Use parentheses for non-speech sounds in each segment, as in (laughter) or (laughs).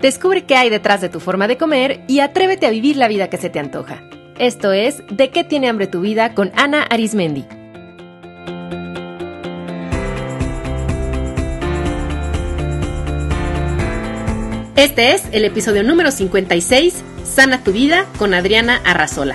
Descubre qué hay detrás de tu forma de comer y atrévete a vivir la vida que se te antoja. Esto es De qué tiene hambre tu vida con Ana Arismendi. Este es el episodio número 56, Sana tu vida con Adriana Arrazola.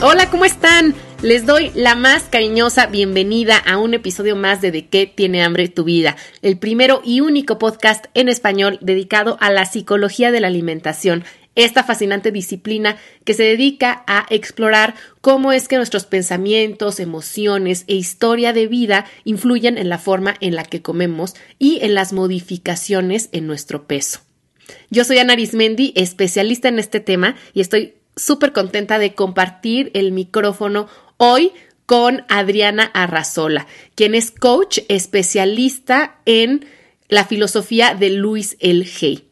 Hola, ¿cómo están? Les doy la más cariñosa bienvenida a un episodio más de De qué tiene hambre tu vida, el primero y único podcast en español dedicado a la psicología de la alimentación, esta fascinante disciplina que se dedica a explorar cómo es que nuestros pensamientos, emociones e historia de vida influyen en la forma en la que comemos y en las modificaciones en nuestro peso. Yo soy Ana Arismendi, especialista en este tema, y estoy súper contenta de compartir el micrófono hoy con Adriana Arrazola, quien es coach especialista en la filosofía de Luis L. Hay.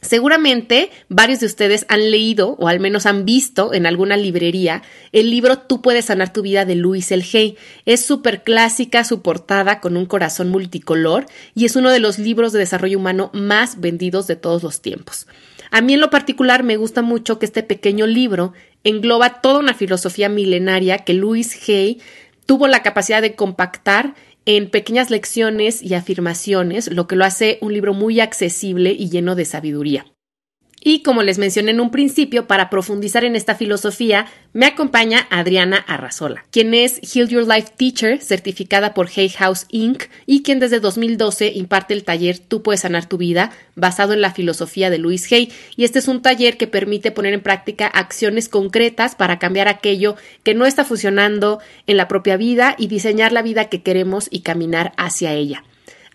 Seguramente varios de ustedes han leído o al menos han visto en alguna librería el libro Tú puedes sanar tu vida de Luis El Hay. Es súper clásica su portada con un corazón multicolor y es uno de los libros de desarrollo humano más vendidos de todos los tiempos. A mí en lo particular me gusta mucho que este pequeño libro engloba toda una filosofía milenaria que Louis Hay tuvo la capacidad de compactar en pequeñas lecciones y afirmaciones, lo que lo hace un libro muy accesible y lleno de sabiduría. Y como les mencioné en un principio, para profundizar en esta filosofía, me acompaña Adriana Arrazola, quien es Heal Your Life Teacher, certificada por Hay House Inc. y quien desde 2012 imparte el taller Tú puedes sanar tu vida, basado en la filosofía de Louis Hay. Y este es un taller que permite poner en práctica acciones concretas para cambiar aquello que no está funcionando en la propia vida y diseñar la vida que queremos y caminar hacia ella.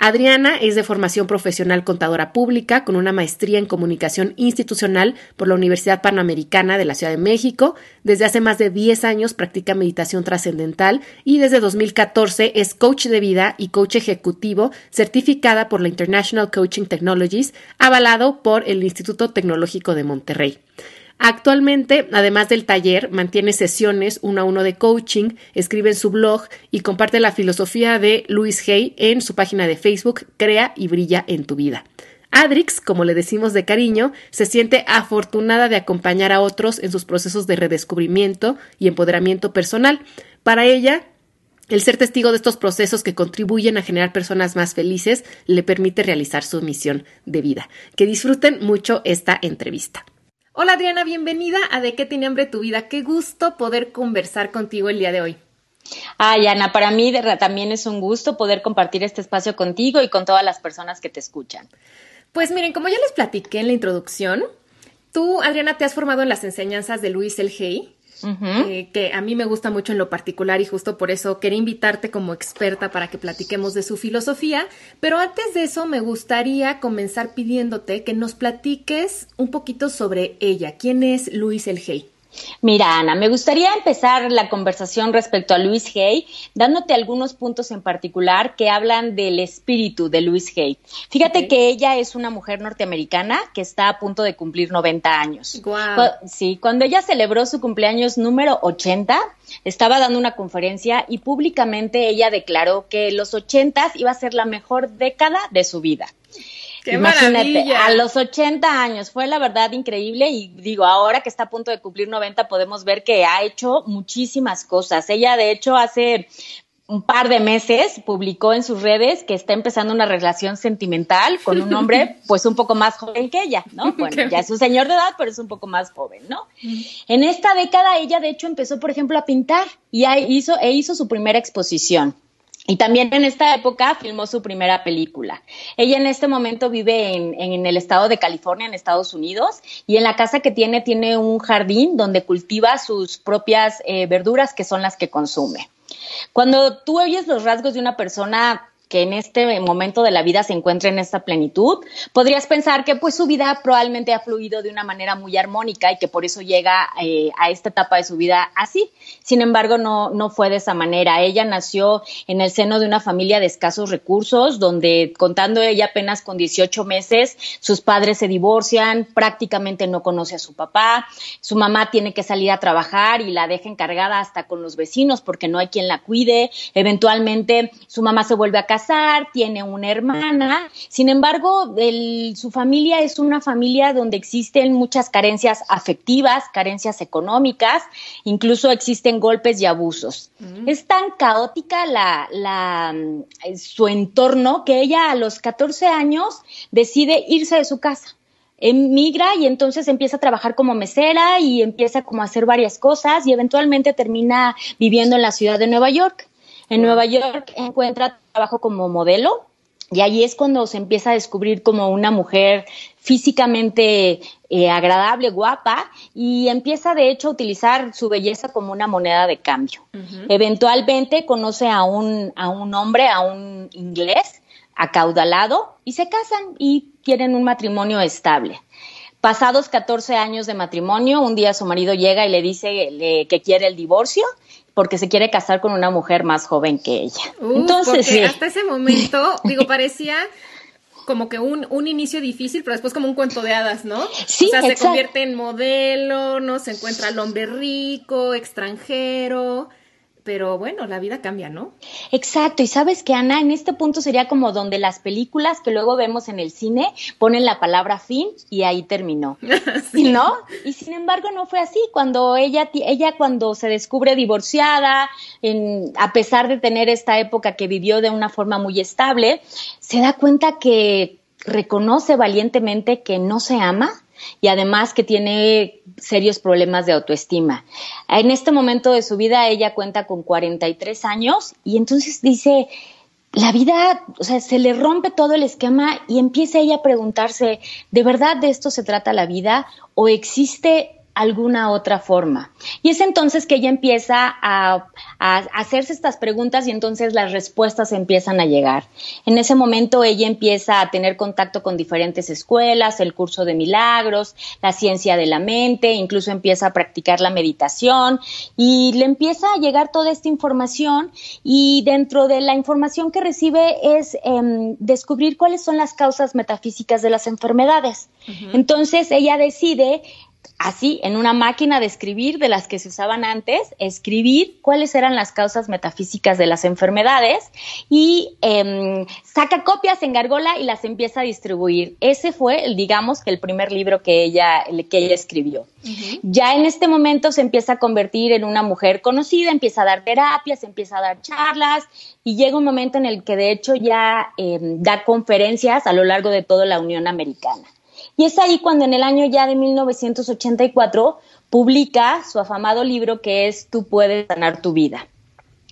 Adriana es de formación profesional contadora pública con una maestría en comunicación institucional por la Universidad Panamericana de la Ciudad de México. Desde hace más de 10 años practica meditación trascendental y desde 2014 es coach de vida y coach ejecutivo certificada por la International Coaching Technologies, avalado por el Instituto Tecnológico de Monterrey. Actualmente, además del taller, mantiene sesiones uno a uno de coaching, escribe en su blog y comparte la filosofía de Louis Hay en su página de Facebook Crea y Brilla en tu vida. Adrix, como le decimos de cariño, se siente afortunada de acompañar a otros en sus procesos de redescubrimiento y empoderamiento personal. Para ella, el ser testigo de estos procesos que contribuyen a generar personas más felices le permite realizar su misión de vida. Que disfruten mucho esta entrevista. Hola Adriana, bienvenida a De qué tiene hambre tu vida. Qué gusto poder conversar contigo el día de hoy. Ay, Ana, para mí también es un gusto poder compartir este espacio contigo y con todas las personas que te escuchan. Pues miren, como ya les platiqué en la introducción, tú, Adriana, te has formado en las enseñanzas de Luis El Hey, eh, que a mí me gusta mucho en lo particular y justo por eso quería invitarte como experta para que platiquemos de su filosofía. Pero antes de eso, me gustaría comenzar pidiéndote que nos platiques un poquito sobre ella. ¿Quién es Luis El Hey? Mira, Ana, me gustaría empezar la conversación respecto a Luis Hay dándote algunos puntos en particular que hablan del espíritu de Luis Hay. Fíjate que ella es una mujer norteamericana que está a punto de cumplir 90 años. Sí, cuando ella celebró su cumpleaños número 80, estaba dando una conferencia y públicamente ella declaró que los 80 iba a ser la mejor década de su vida. ¡Qué Imagínate, a los 80 años, fue la verdad increíble y digo, ahora que está a punto de cumplir 90 podemos ver que ha hecho muchísimas cosas. Ella de hecho hace un par de meses publicó en sus redes que está empezando una relación sentimental con un hombre (laughs) pues un poco más joven que ella, ¿no? (laughs) Bueno, ya es un señor de edad, pero es un poco más joven, ¿no? En esta década ella de hecho empezó, por ejemplo, a pintar y hizo, e hizo su primera exposición. Y también en esta época filmó su primera película. Ella en este momento vive en, el estado de California, en Estados Unidos, y en la casa que tiene tiene un jardín donde cultiva sus propias eh, verduras, que son las que consume. Cuando tú oyes los rasgos de una persona que en este momento de la vida se encuentra en esta plenitud, podrías pensar que pues su vida probablemente ha fluido de una manera muy armónica y que por eso llega eh, a esta etapa de su vida así. Sin embargo, no, no fue de esa manera. Ella nació en el seno de una familia de escasos recursos, donde contando ella apenas con 18 meses, sus padres se divorcian, prácticamente no conoce a su papá, su mamá tiene que salir a trabajar y la deja encargada hasta con los vecinos porque no hay quien la cuide, eventualmente su mamá se vuelve a casa casar, tiene una hermana, sin embargo, su familia es una familia donde existen muchas carencias afectivas, carencias económicas, incluso existen golpes y abusos. Mm. Es tan caótica la, su entorno que ella a los 14 años decide irse de su casa emigra y entonces empieza a trabajar como mesera y empieza como a hacer varias cosas y eventualmente termina viviendo en la ciudad de Nueva York. En Nueva York encuentra trabajo como modelo y ahí es cuando se empieza a descubrir como una mujer físicamente eh, agradable, guapa, y empieza de hecho a utilizar su belleza como una moneda de cambio. Eventualmente conoce a un, a un hombre, a un inglés acaudalado, y se casan y tienen un matrimonio estable. Pasados 14 años de matrimonio, un día su marido llega y le dice que quiere el divorcio porque se quiere casar con una mujer más joven que ella. Entonces, hasta ese momento, (laughs) digo, parecía como que un, un inicio difícil, pero después como un cuento de hadas, ¿no? Sí, o sea, se convierte en modelo, ¿no? Se encuentra el hombre rico, extranjero, pero bueno, la vida cambia, ¿no? Exacto, y sabes que Ana, en este punto sería como donde las películas que luego vemos en el cine ponen la palabra fin y ahí terminó. (laughs) ¿No? Y sin embargo no fue así. Cuando ella, ella cuando se descubre divorciada, en, a pesar de tener esta época que vivió de una forma muy estable, se da cuenta que reconoce valientemente que no se ama y además que tiene serios problemas de autoestima. En este momento de su vida ella cuenta con 43 años y entonces dice, la vida, o sea, se le rompe todo el esquema y empieza ella a preguntarse, ¿de verdad de esto se trata la vida o existe alguna otra forma. Y es entonces que ella empieza a, hacerse estas preguntas y entonces las respuestas empiezan a llegar. En ese momento ella empieza a tener contacto con diferentes escuelas, el curso de milagros, la ciencia de la mente, incluso empieza a practicar la meditación y le empieza a llegar toda esta información y dentro de la información que recibe es em, descubrir cuáles son las causas metafísicas de las enfermedades. Entonces ella decide así, en una máquina de escribir de las que se usaban antes, escribir cuáles eran las causas metafísicas de las enfermedades y em, saca copias en Gargola y las empieza a distribuir. Ese fue, digamos, que el primer libro que ella, que ella escribió. Ya en este momento se empieza a convertir en una mujer conocida, empieza a dar terapias, empieza a dar charlas y llega un momento en el que de hecho ya em, da conferencias a lo largo de toda la Unión Americana. Y es ahí cuando en el año ya de 1984 publica su afamado libro que es Tú puedes sanar tu vida,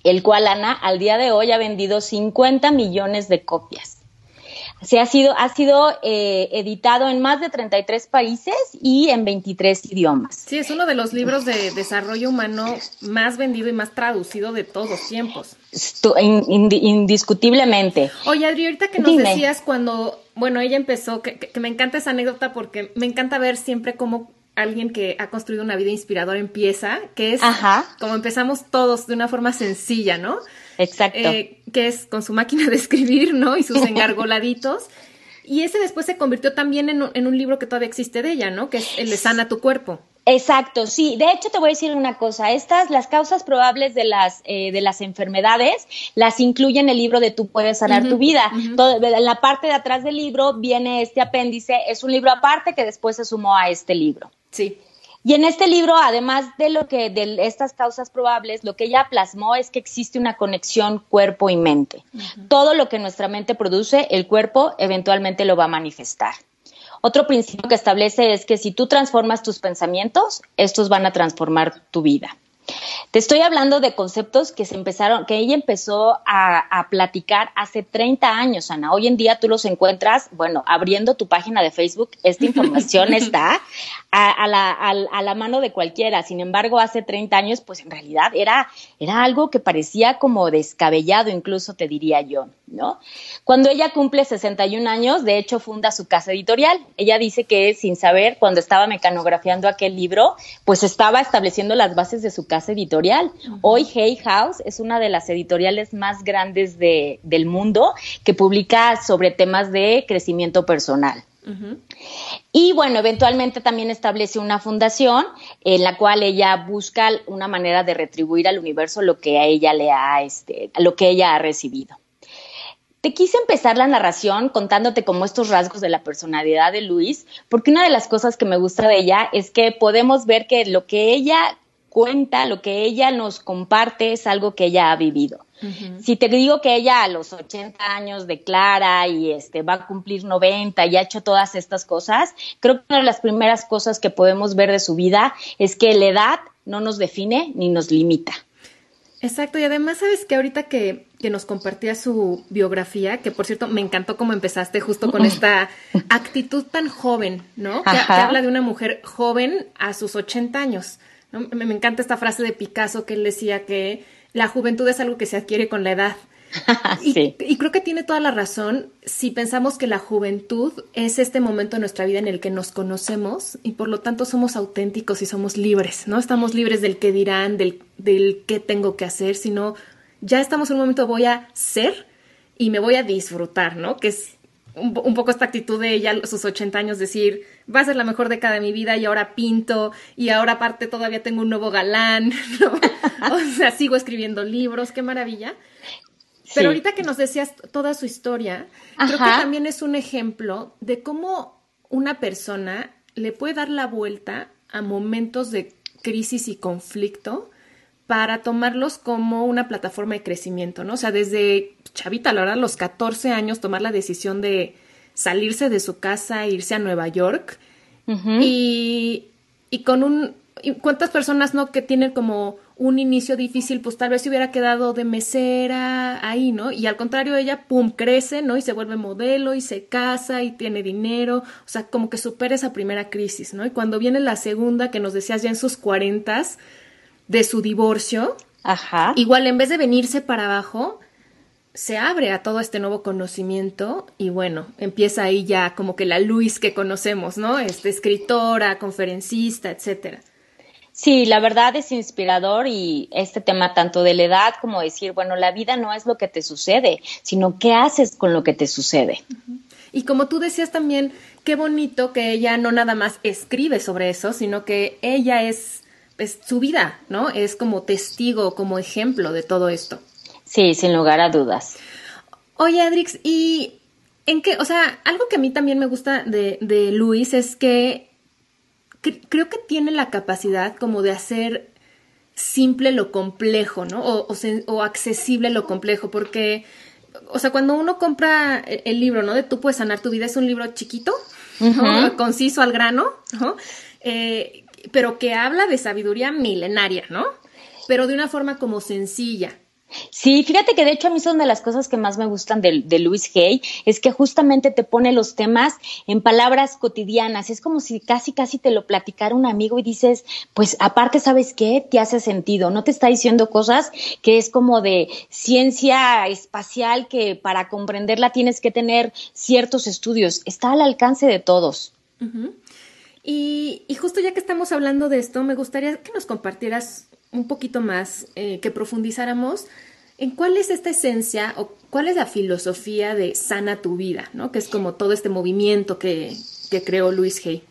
el cual Ana al día de hoy ha vendido 50 millones de copias. Se ha sido, ha sido eh, editado en más de 33 países y en 23 idiomas. Sí, es uno de los libros de desarrollo humano más vendido y más traducido de todos los tiempos. indiscutiblemente. Oye, Adri, ahorita que nos decías cuando, bueno, ella empezó, que, me encanta esa anécdota porque me encanta ver siempre cómo alguien que ha construido una vida inspiradora empieza, que es como empezamos todos de una forma sencilla, ¿no? Exacto. Eh, que es con su máquina de escribir, ¿no? Y sus (laughs) engargoladitos. Y ese después se convirtió también en un, en un, libro que todavía existe de ella, ¿no? Que es el de Sana tu cuerpo. Exacto, sí. De hecho, te voy a decir una cosa. Estas, las causas probables de las, eh, de las enfermedades, las incluye en el libro de Tú puedes sanar tu vida. en la parte de atrás del libro viene este apéndice. Es un libro aparte que después se sumó a este libro. Sí. Y en este libro, además de lo que de estas causas probables, lo que ella plasmó es que existe una conexión cuerpo y mente. Todo lo que nuestra mente produce, el cuerpo eventualmente lo va a manifestar. Otro principio que establece es que si tú transformas tus pensamientos, estos van a transformar tu vida. Te estoy hablando de conceptos que se empezaron, que ella empezó a, platicar hace 30 años, Ana. Hoy en día tú los encuentras, bueno, abriendo tu página de Facebook, esta información (laughs) está a, la, a, la, mano de cualquiera. Sin embargo, hace 30 años, pues en realidad era, era algo que parecía como descabellado, incluso te diría yo, ¿no? Cuando ella cumple 61 años, de hecho, funda su casa editorial. Ella dice que sin saber, cuando estaba mecanografiando aquel libro, pues estaba estableciendo las bases de su casa editorial. Hoy Hay House es una de las editoriales más grandes de, del mundo que publica sobre temas de crecimiento personal. Y bueno, eventualmente también establece una fundación en la cual ella busca una manera de retribuir al universo lo que a ella le ha, este, lo que ella ha recibido. Te quise empezar la narración contándote como estos rasgos de la personalidad de Luis, porque una de las cosas que me gusta de ella es que podemos ver que lo que ella cuenta, lo que ella nos comparte es algo que ella ha vivido. Si te digo que ella a los 80 años declara y este va a cumplir 90 y ha hecho todas estas cosas, creo que una de las primeras cosas que podemos ver de su vida es que la edad no nos define ni nos limita. Exacto, y además sabes que ahorita que, que nos compartía su biografía, que por cierto me encantó cómo empezaste justo con (laughs) esta actitud tan joven, ¿no? Que, que, habla de una mujer joven a sus 80 años. Me, me, encanta esta frase de Picasso que él decía que la juventud es algo que se adquiere con la edad. (laughs) sí. y, y, creo que tiene toda la razón si pensamos que la juventud es este momento de nuestra vida en el que nos conocemos y por lo tanto somos auténticos y somos libres, ¿no? Estamos libres del que dirán, del, del qué tengo que hacer, sino ya estamos en un momento voy a ser y me voy a disfrutar, ¿no? Que es un, un, poco esta actitud de ella a sus 80 años, decir, va a ser la mejor década de mi vida y ahora pinto y ahora aparte todavía tengo un nuevo galán, (laughs) ¿no? o sea, sigo escribiendo libros, qué maravilla. Pero ahorita que nos decías toda su historia, Ajá. creo que también es un ejemplo de cómo una persona le puede dar la vuelta a momentos de crisis y conflicto para tomarlos como una plataforma de crecimiento, ¿no? O sea, desde chavita, la verdad, a los 14 años, tomar la decisión de salirse de su casa e irse a Nueva York uh -huh. y, y con un... Y ¿Cuántas personas no que tienen como un inicio difícil, pues tal vez se hubiera quedado de mesera ahí, ¿no? Y al contrario, ella, pum, crece, ¿no? Y se vuelve modelo y se casa y tiene dinero, o sea, como que supera esa primera crisis, ¿no? Y cuando viene la segunda, que nos decías ya en sus cuarentas, de su divorcio, Ajá. igual en vez de venirse para abajo, se abre a todo este nuevo conocimiento y bueno, empieza ahí ya como que la Luis que conocemos, ¿no? Este, escritora, conferencista, etcétera. Sí, la verdad es inspirador y este tema tanto de la edad como decir, bueno, la vida no es lo que te sucede, sino qué haces con lo que te sucede. Y como tú decías también, qué bonito que ella no nada más escribe sobre eso, sino que ella es, es su vida, ¿no? Es como testigo, como ejemplo de todo esto. Sí, sin lugar a dudas. Oye, Adrix, ¿y en qué? O sea, algo que a mí también me gusta de, de Luis es que creo que tiene la capacidad como de hacer simple lo complejo, ¿no? O, o, o, accesible lo complejo, porque, o sea, cuando uno compra el, el, libro, ¿no? De Tú puedes sanar tu vida, es un libro chiquito, uh -huh. ¿no? conciso al grano, ¿no? Eh, pero que habla de sabiduría milenaria, ¿no? Pero de una forma como sencilla. Sí, fíjate que de hecho a mí son de las cosas que más me gustan de, de Luis Hay, es que justamente te pone los temas en palabras cotidianas, es como si casi casi te lo platicara un amigo y dices, pues aparte sabes qué, te hace sentido, no te está diciendo cosas que es como de ciencia espacial que para comprenderla tienes que tener ciertos estudios, está al alcance de todos. Uh -huh. Y, y justo ya que estamos hablando de esto, me gustaría que nos compartieras un poquito más, eh, que profundizáramos en cuál es esta esencia o cuál es la filosofía de sana tu vida, ¿no? Que es como todo este movimiento que, que creó Luis Hay.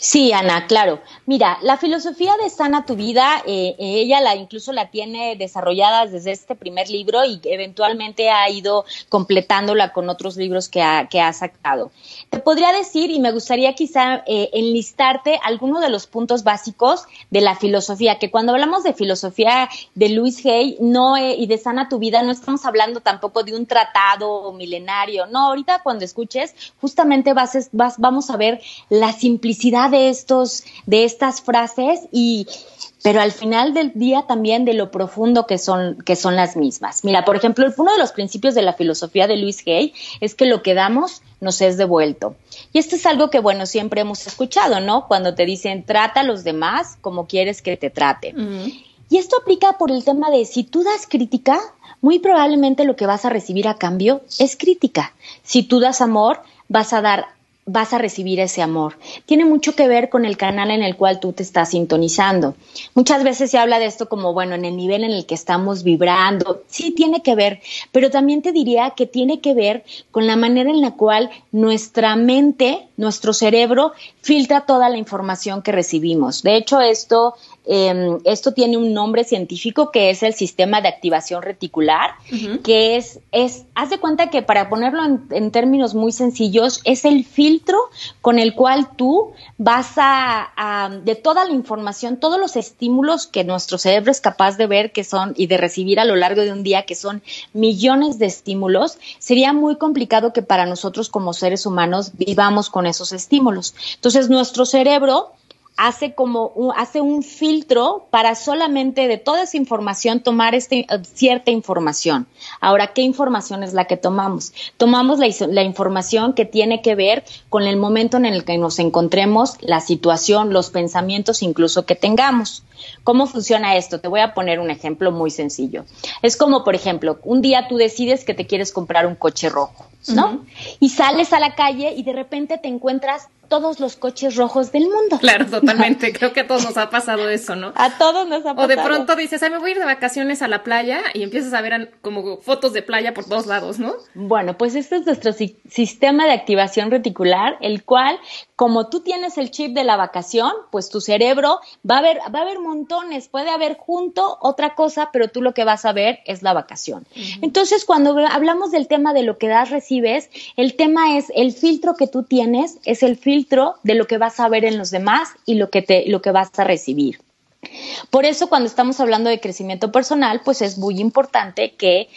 Sí, Ana, claro. Mira, la filosofía de sana tu vida, eh, ella la incluso la tiene desarrollada desde este primer libro y eventualmente ha ido completándola con otros libros que ha, que ha sacado. Te podría decir, y me gustaría quizá eh, enlistarte algunos de los puntos básicos de la filosofía, que cuando hablamos de filosofía de Luis Hay no, eh, y de sana tu vida, no estamos hablando tampoco de un tratado milenario, no, ahorita cuando escuches, justamente vas, vas, vamos a ver la simplicidad de estos, de estas frases y pero al final del día también de lo profundo que son, que son las mismas. Mira, por ejemplo, uno de los principios de la filosofía de Luis Hay es que lo que damos nos es devuelto. Y esto es algo que, bueno, siempre hemos escuchado, ¿no? Cuando te dicen, trata a los demás como quieres que te traten. Uh -huh. Y esto aplica por el tema de si tú das crítica, muy probablemente lo que vas a recibir a cambio es crítica. Si tú das amor, vas a dar vas a recibir ese amor. Tiene mucho que ver con el canal en el cual tú te estás sintonizando. Muchas veces se habla de esto como, bueno, en el nivel en el que estamos vibrando. Sí, tiene que ver, pero también te diría que tiene que ver con la manera en la cual nuestra mente, nuestro cerebro, filtra toda la información que recibimos. De hecho, esto Em, esto tiene un nombre científico que es el sistema de activación reticular, que es, es, haz de cuenta que para ponerlo en, términos muy sencillos, es el filtro con el cual tú vas a, de toda la información, todos los estímulos que nuestro cerebro es capaz de ver que son y de recibir a lo largo de un día, que son millones de estímulos, sería muy complicado que para nosotros como seres humanos vivamos con esos estímulos. Entonces, nuestro cerebro hace como un, hace un filtro para solamente de toda esa información tomar este, cierta información. Ahora, ¿qué información es la que tomamos? Tomamos la, la, información que tiene que ver con el momento en el que nos encontremos, la situación, los pensamientos incluso que tengamos. ¿Cómo funciona esto? Te voy a poner un ejemplo muy sencillo. Es como, por ejemplo, un día tú decides que te quieres comprar un coche rojo, ¿no? Y sales a la calle y de repente te encuentras todos los coches rojos del mundo. Claro, (laughs) totalmente. Creo que a todos nos ha pasado eso, ¿no? A todos nos ha pasado. O de pronto dices, ay, me voy a ir de vacaciones a la playa y empiezas a ver como fotos de playa por todos lados, ¿no? Bueno, pues este es nuestro sistema de activación reticular, el cual, como tú tienes el chip de la vacación, pues tu cerebro va a ver, va a haber montones, puede haber junto otra cosa, pero tú lo que vas a ver es la vacación. Entonces, cuando hablamos del tema de lo que das, recibes, el tema es el filtro que tú tienes, es el filtro de lo que vas a ver en los demás y lo que, te, lo que vas a recibir. Por eso cuando estamos hablando de crecimiento personal, pues es muy importante que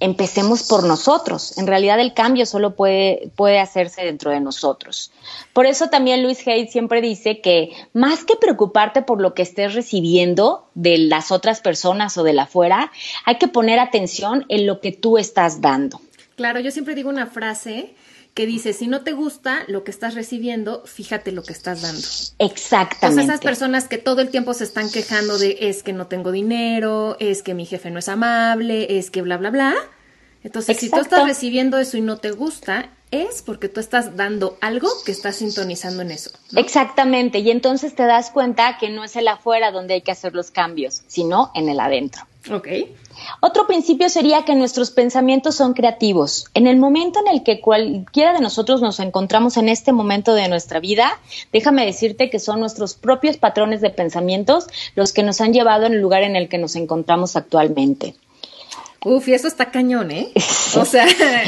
empecemos por nosotros. En realidad el cambio solo puede, puede hacerse dentro de nosotros. Por eso también Luis Hay siempre dice que más que preocuparte por lo que estés recibiendo de las otras personas o de la afuera, hay que poner atención en lo que tú estás dando. Claro, yo siempre digo una frase que dice, si no te gusta lo que estás recibiendo, fíjate lo que estás dando. Exactamente. Entonces esas personas que todo el tiempo se están quejando de es que no tengo dinero, es que mi jefe no es amable, es que bla, bla, bla. Entonces, si tú estás recibiendo eso y no te gusta, es porque tú estás dando algo que estás sintonizando en eso. Exactamente, y entonces te das cuenta que no es el afuera donde hay que hacer los cambios, sino en el adentro. Ok. Otro principio sería que nuestros pensamientos son creativos. En el momento en el que cualquiera de nosotros nos encontramos en este momento de nuestra vida, déjame decirte que son nuestros propios patrones de pensamientos los que nos han llevado en el lugar en el que nos encontramos actualmente. Uf, y eso está cañón, ¿eh? (laughs) O sea,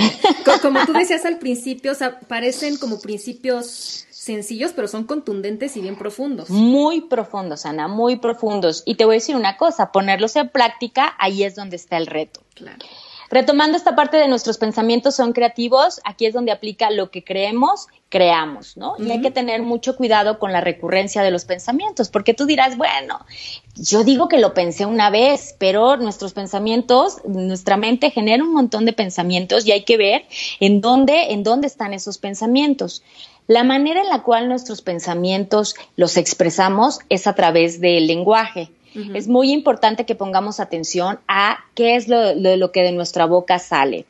(laughs) como tú decías al principio, o sea, parecen como principios sencillos, pero son contundentes y bien profundos. Muy profundos, Ana, muy profundos. Y te voy a decir una cosa, ponerlos en práctica, ahí es donde está el reto. Claro. Retomando esta parte de nuestros pensamientos son creativos, aquí es donde aplica lo que creemos, creamos, ¿no? Y hay que tener mucho cuidado con la recurrencia de los pensamientos, porque tú dirás, bueno, yo digo que lo pensé una vez, pero nuestros pensamientos, nuestra mente genera un montón de pensamientos y hay que ver en dónde, en dónde están esos pensamientos. La manera en la cual nuestros pensamientos los expresamos es a través del lenguaje. Es muy importante que pongamos atención a qué es lo, lo, que de nuestra boca sale.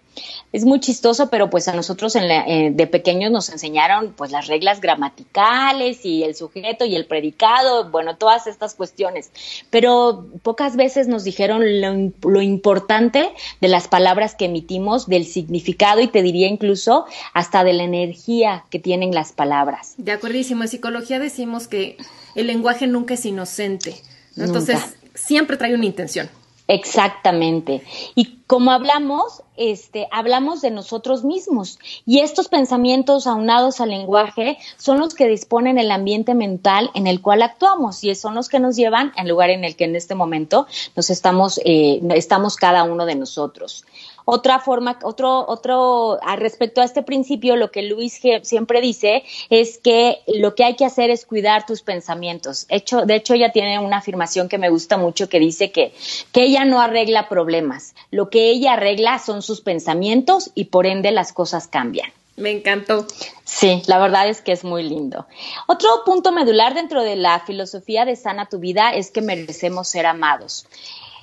Es muy chistoso, pero pues a nosotros en de pequeños nos enseñaron pues las reglas gramaticales y el sujeto y el predicado, bueno, todas estas cuestiones. Pero pocas veces nos dijeron lo, lo importante de las palabras que emitimos, del significado y te diría incluso hasta de la energía que tienen las palabras. De acuerdísimo, en psicología decimos que el lenguaje nunca es inocente. Entonces, siempre trae una intención. Exactamente. Y como hablamos, este, hablamos de nosotros mismos. Y estos pensamientos aunados al lenguaje son los que disponen el ambiente mental en el cual actuamos y son los que nos llevan al lugar en el que en este momento nos estamos, eh, estamos cada uno de nosotros. Otra forma, otro, otro, respecto a este principio, lo que Luis siempre dice es que lo que hay que hacer es cuidar tus pensamientos. Hecho, de hecho, ella tiene una afirmación que me gusta mucho que dice que, que ella no arregla problemas. Lo que ella arregla son sus pensamientos y por ende las cosas cambian. Me encantó. Sí, la verdad es que es muy lindo. Otro punto medular dentro de la filosofía de Sana tu vida es que merecemos ser amados.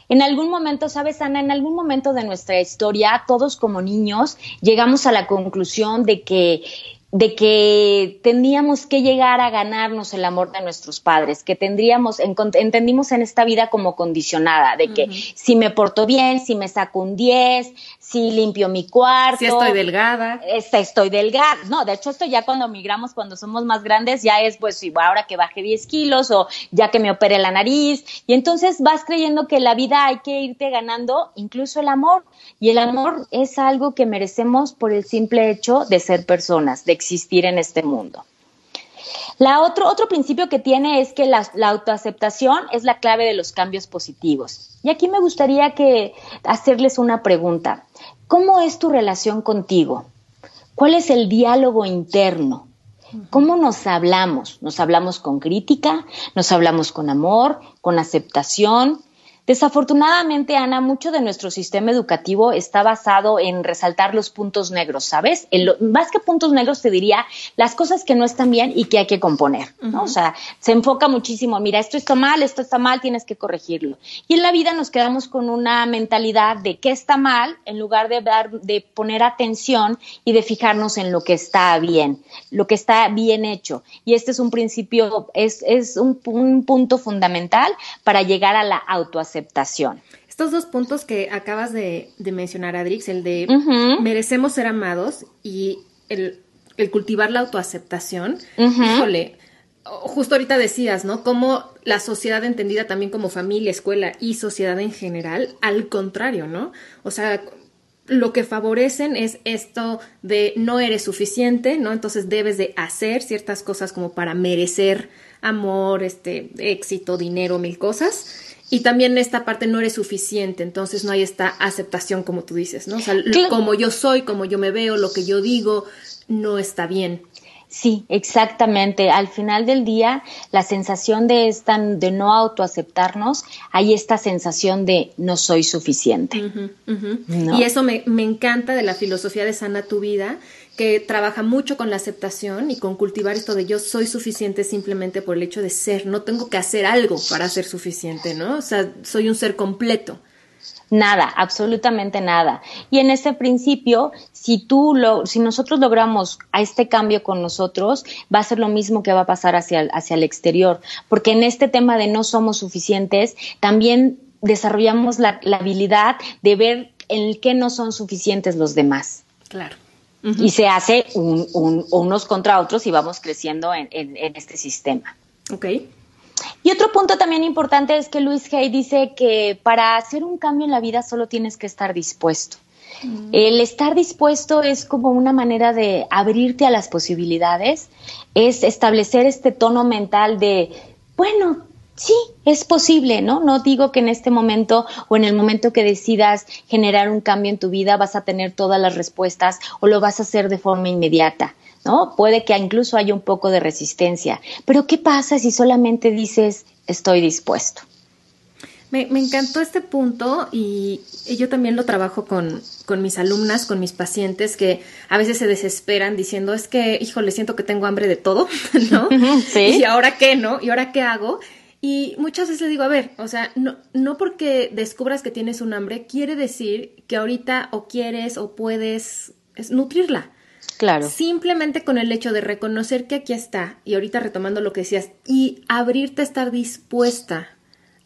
En algún momento, sabes, Ana, en algún momento de nuestra historia, todos como niños llegamos a la conclusión de que de que tendríamos que llegar a ganarnos el amor de nuestros padres, que tendríamos, entendimos en esta vida como condicionada, de que si me porto bien, si me saco un 10, si limpio mi cuarto. Si estoy delgada. Estoy delgada. No, de hecho esto ya cuando migramos, cuando somos más grandes, ya es pues ahora que baje 10 kilos o ya que me opere la nariz. Y entonces vas creyendo que la vida hay que irte ganando incluso el amor. Y el amor es algo que merecemos por el simple hecho de ser personas, de existir en este mundo. La otro, otro principio que tiene es que la, autoaceptación es la clave de los cambios positivos. Y aquí me gustaría que hacerles una pregunta. ¿Cómo es tu relación contigo? ¿Cuál es el diálogo interno? ¿Cómo nos hablamos? ¿Nos hablamos con crítica? ¿Nos hablamos con amor? ¿Con aceptación? Desafortunadamente, Ana, mucho de nuestro sistema educativo está basado en resaltar los puntos negros, ¿sabes? más que puntos negros, te diría las cosas que no están bien y que hay que componer, ¿no? O sea, se enfoca muchísimo, mira, esto está mal, esto está mal, tienes que corregirlo. Y en la vida nos quedamos con una mentalidad de qué está mal en lugar de, dar, de poner atención y de fijarnos en lo que está bien, lo que está bien hecho. Y este es un principio, es, es un, un punto fundamental para llegar a la autoaceptación aceptación. Estos dos puntos que acabas de, mencionar, Adrix, el de merecemos ser amados y el, cultivar la autoaceptación, híjole, justo ahorita decías, ¿no? Como la sociedad entendida también como familia, escuela y sociedad en general, al contrario, ¿no? O sea, lo que favorecen es esto de no eres suficiente, ¿no? Entonces debes de hacer ciertas cosas como para merecer amor, este, éxito, dinero, mil cosas. Y también esta parte no eres suficiente, entonces no hay esta aceptación como tú dices, ¿no? O sea, como yo soy, como yo me veo, lo que yo digo, no está bien. Sí, exactamente. Al final del día, la sensación de esta, de no autoaceptarnos, hay esta sensación de no soy suficiente. Y eso me, me, encanta de la filosofía de sana tu vida, que trabaja mucho con la aceptación y con cultivar esto de yo soy suficiente simplemente por el hecho de ser, no tengo que hacer algo para ser suficiente, ¿no? O sea, soy un ser completo. Nada, absolutamente nada. Y en ese principio, si tú lo, si nosotros logramos a este cambio con nosotros, va a ser lo mismo que va a pasar hacia el, hacia el exterior. Porque en este tema de no somos suficientes, también desarrollamos la, habilidad de ver en qué no son suficientes los demás. Claro y se hace unos contra otros y vamos creciendo en, este sistema. Ok. Y otro punto también importante es que Luis Hay dice que para hacer un cambio en la vida solo tienes que estar dispuesto. Mm. El estar dispuesto es como una manera de abrirte a las posibilidades, es establecer este tono mental de, bueno, sí, es posible, ¿no? No digo que en este momento o en el momento que decidas generar un cambio en tu vida vas a tener todas las respuestas o lo vas a hacer de forma inmediata, ¿no? Puede que incluso haya un poco de resistencia, pero ¿qué pasa si solamente dices estoy dispuesto? Me, encantó este punto y, yo también lo trabajo con, con, mis alumnas, con mis pacientes que a veces se desesperan diciendo es que, híjole, siento que tengo hambre de todo, (laughs) ¿no? (laughs) Sí. ¿Y ahora qué, no? ¿Y ahora qué hago? Y muchas veces le digo, a ver, o sea, no, no porque descubras que tienes un hambre, quiere decir que ahorita o quieres o puedes nutrirla. Claro. Simplemente con el hecho de reconocer que aquí está, y ahorita retomando lo que decías, y abrirte a estar dispuesta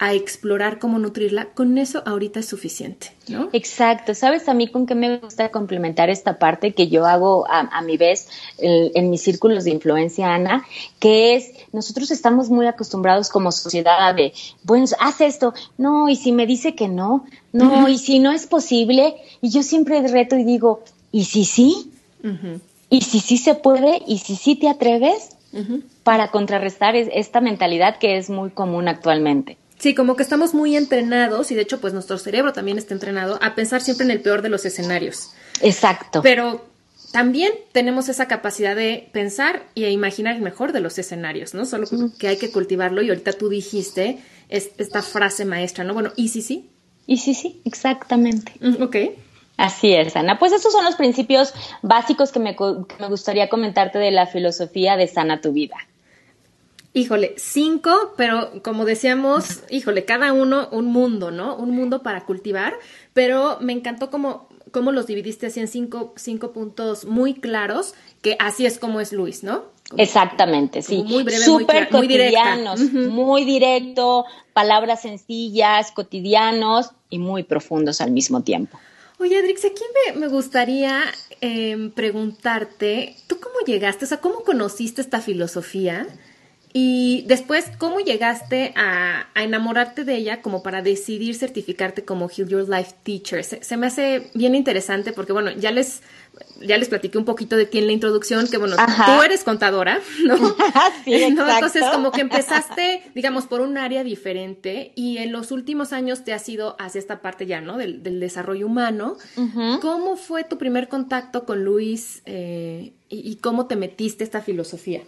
a explorar cómo nutrirla, con eso ahorita es suficiente, ¿no? Exacto. ¿Sabes a mí con qué me gusta complementar esta parte que yo hago a, mi vez en, mis círculos de influencia, Ana? Que es, nosotros estamos muy acostumbrados como sociedad a de, bueno, haz esto, no, y si me dice que no, no, y si no es posible, y yo siempre reto y digo, ¿y si sí? ¿Y si sí se puede? ¿Y si sí te atreves? Para contrarrestar esta mentalidad que es muy común actualmente. Sí, como que estamos muy entrenados y de hecho pues nuestro cerebro también está entrenado a pensar siempre en el peor de los escenarios. Exacto. Pero también tenemos esa capacidad de pensar y imaginar el mejor de los escenarios, ¿no? Solo que hay que cultivarlo y ahorita tú dijiste esta frase maestra, ¿no? Bueno, ¿y sí sí? Y sí sí, exactamente. Mm, ok. Así es, Ana. Pues estos son los principios básicos que me, que me gustaría comentarte de la filosofía de Sana tu vida. Híjole, cinco, pero como decíamos, híjole, cada uno un mundo, ¿no? Un mundo para cultivar, pero me encantó como cómo los dividiste así en cinco, cinco puntos muy claros, que así es como es Luis, ¿no? Exactamente, sí. Muy breve, Súper cotidianos, muy directo, palabras sencillas, cotidianos y muy profundos al mismo tiempo. Oye, Adrix, aquí me, gustaría em, preguntarte, ¿tú cómo llegaste? O sea, ¿cómo conociste esta filosofía? Y después, ¿cómo llegaste a, enamorarte de ella como para decidir certificarte como Heal Your Life Teacher? Se, me hace bien interesante porque, bueno, ya les, ya les platiqué un poquito de ti en la introducción, que, bueno, tú eres contadora, ¿no? (laughs) sí, (laughs) Entonces, como que (laughs) empezaste, digamos, por un área diferente y en los últimos años te has ido hacia esta parte ya, ¿no? Del, desarrollo humano. ¿Cómo fue tu primer contacto con Luis eh, y, y cómo te metiste esta filosofía?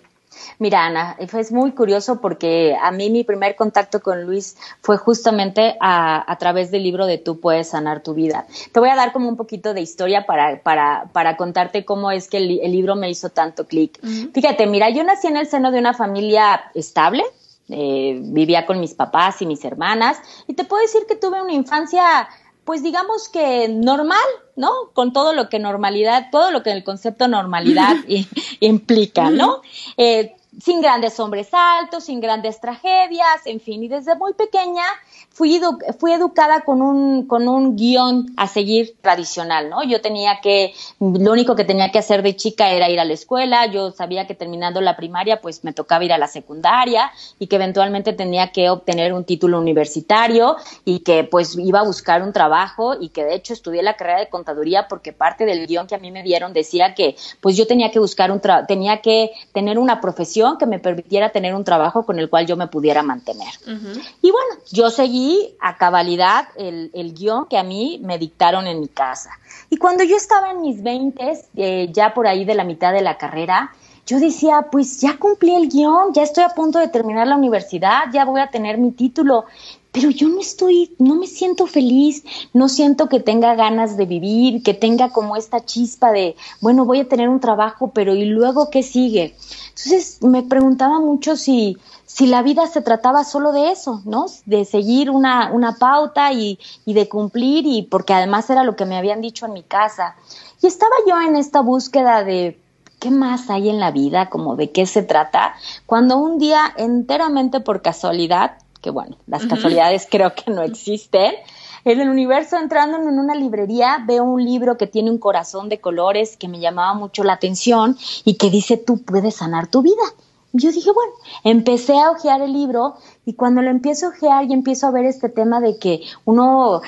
Mira, Ana, es muy curioso porque a mí mi primer contacto con Luis fue justamente a, través del libro de Tú puedes sanar tu vida. Te voy a dar como un poquito de historia para, para, para contarte cómo es que el, libro me hizo tanto clic. Fíjate, mira, yo nací en el seno de una familia estable, eh, vivía con mis papás y mis hermanas, y te puedo decir que tuve una infancia pues digamos que normal, ¿no? Con todo lo que normalidad, todo lo que el concepto normalidad (laughs) implica, ¿no? Eh, sin grandes sobresaltos, sin grandes tragedias, en fin, y desde muy pequeña fui, fui educada con un, con un guion a seguir tradicional, ¿no? Yo tenía que, lo único que tenía que hacer de chica era ir a la escuela, yo sabía que terminando la primaria pues me tocaba ir a la secundaria y que eventualmente tenía que obtener un título universitario y que pues iba a buscar un trabajo y que de hecho estudié la carrera de contaduría porque parte del guion que a mí me dieron decía que pues yo tenía que buscar un tenía que tener una profesión que me permitiera tener un trabajo con el cual yo me pudiera mantener. Y bueno, yo seguí a cabalidad el, el, guion que a mí me dictaron en mi casa. Y cuando yo estaba en mis 20, eh, ya por ahí de la mitad de la carrera, yo decía, pues ya cumplí el guion, ya estoy a punto de terminar la universidad, ya voy a tener mi título, pero yo no estoy, no me siento feliz, no siento que tenga ganas de vivir, que tenga como esta chispa de, bueno, voy a tener un trabajo, pero ¿y luego qué sigue? Entonces me preguntaba mucho si, si la vida se trataba solo de eso, ¿no? De seguir una, una pauta y, y, de cumplir, y porque además era lo que me habían dicho en mi casa. Y estaba yo en esta búsqueda de qué más hay en la vida, como de qué se trata, cuando un día enteramente por casualidad, que bueno, las casualidades creo que no existen, en el universo entrando en una librería veo un libro que tiene un corazón de colores que me llamaba mucho la atención y que dice tú puedes sanar tu vida. Yo dije, bueno, empecé a ojear el libro y cuando lo empiezo a ojear y empiezo a ver este tema de que uno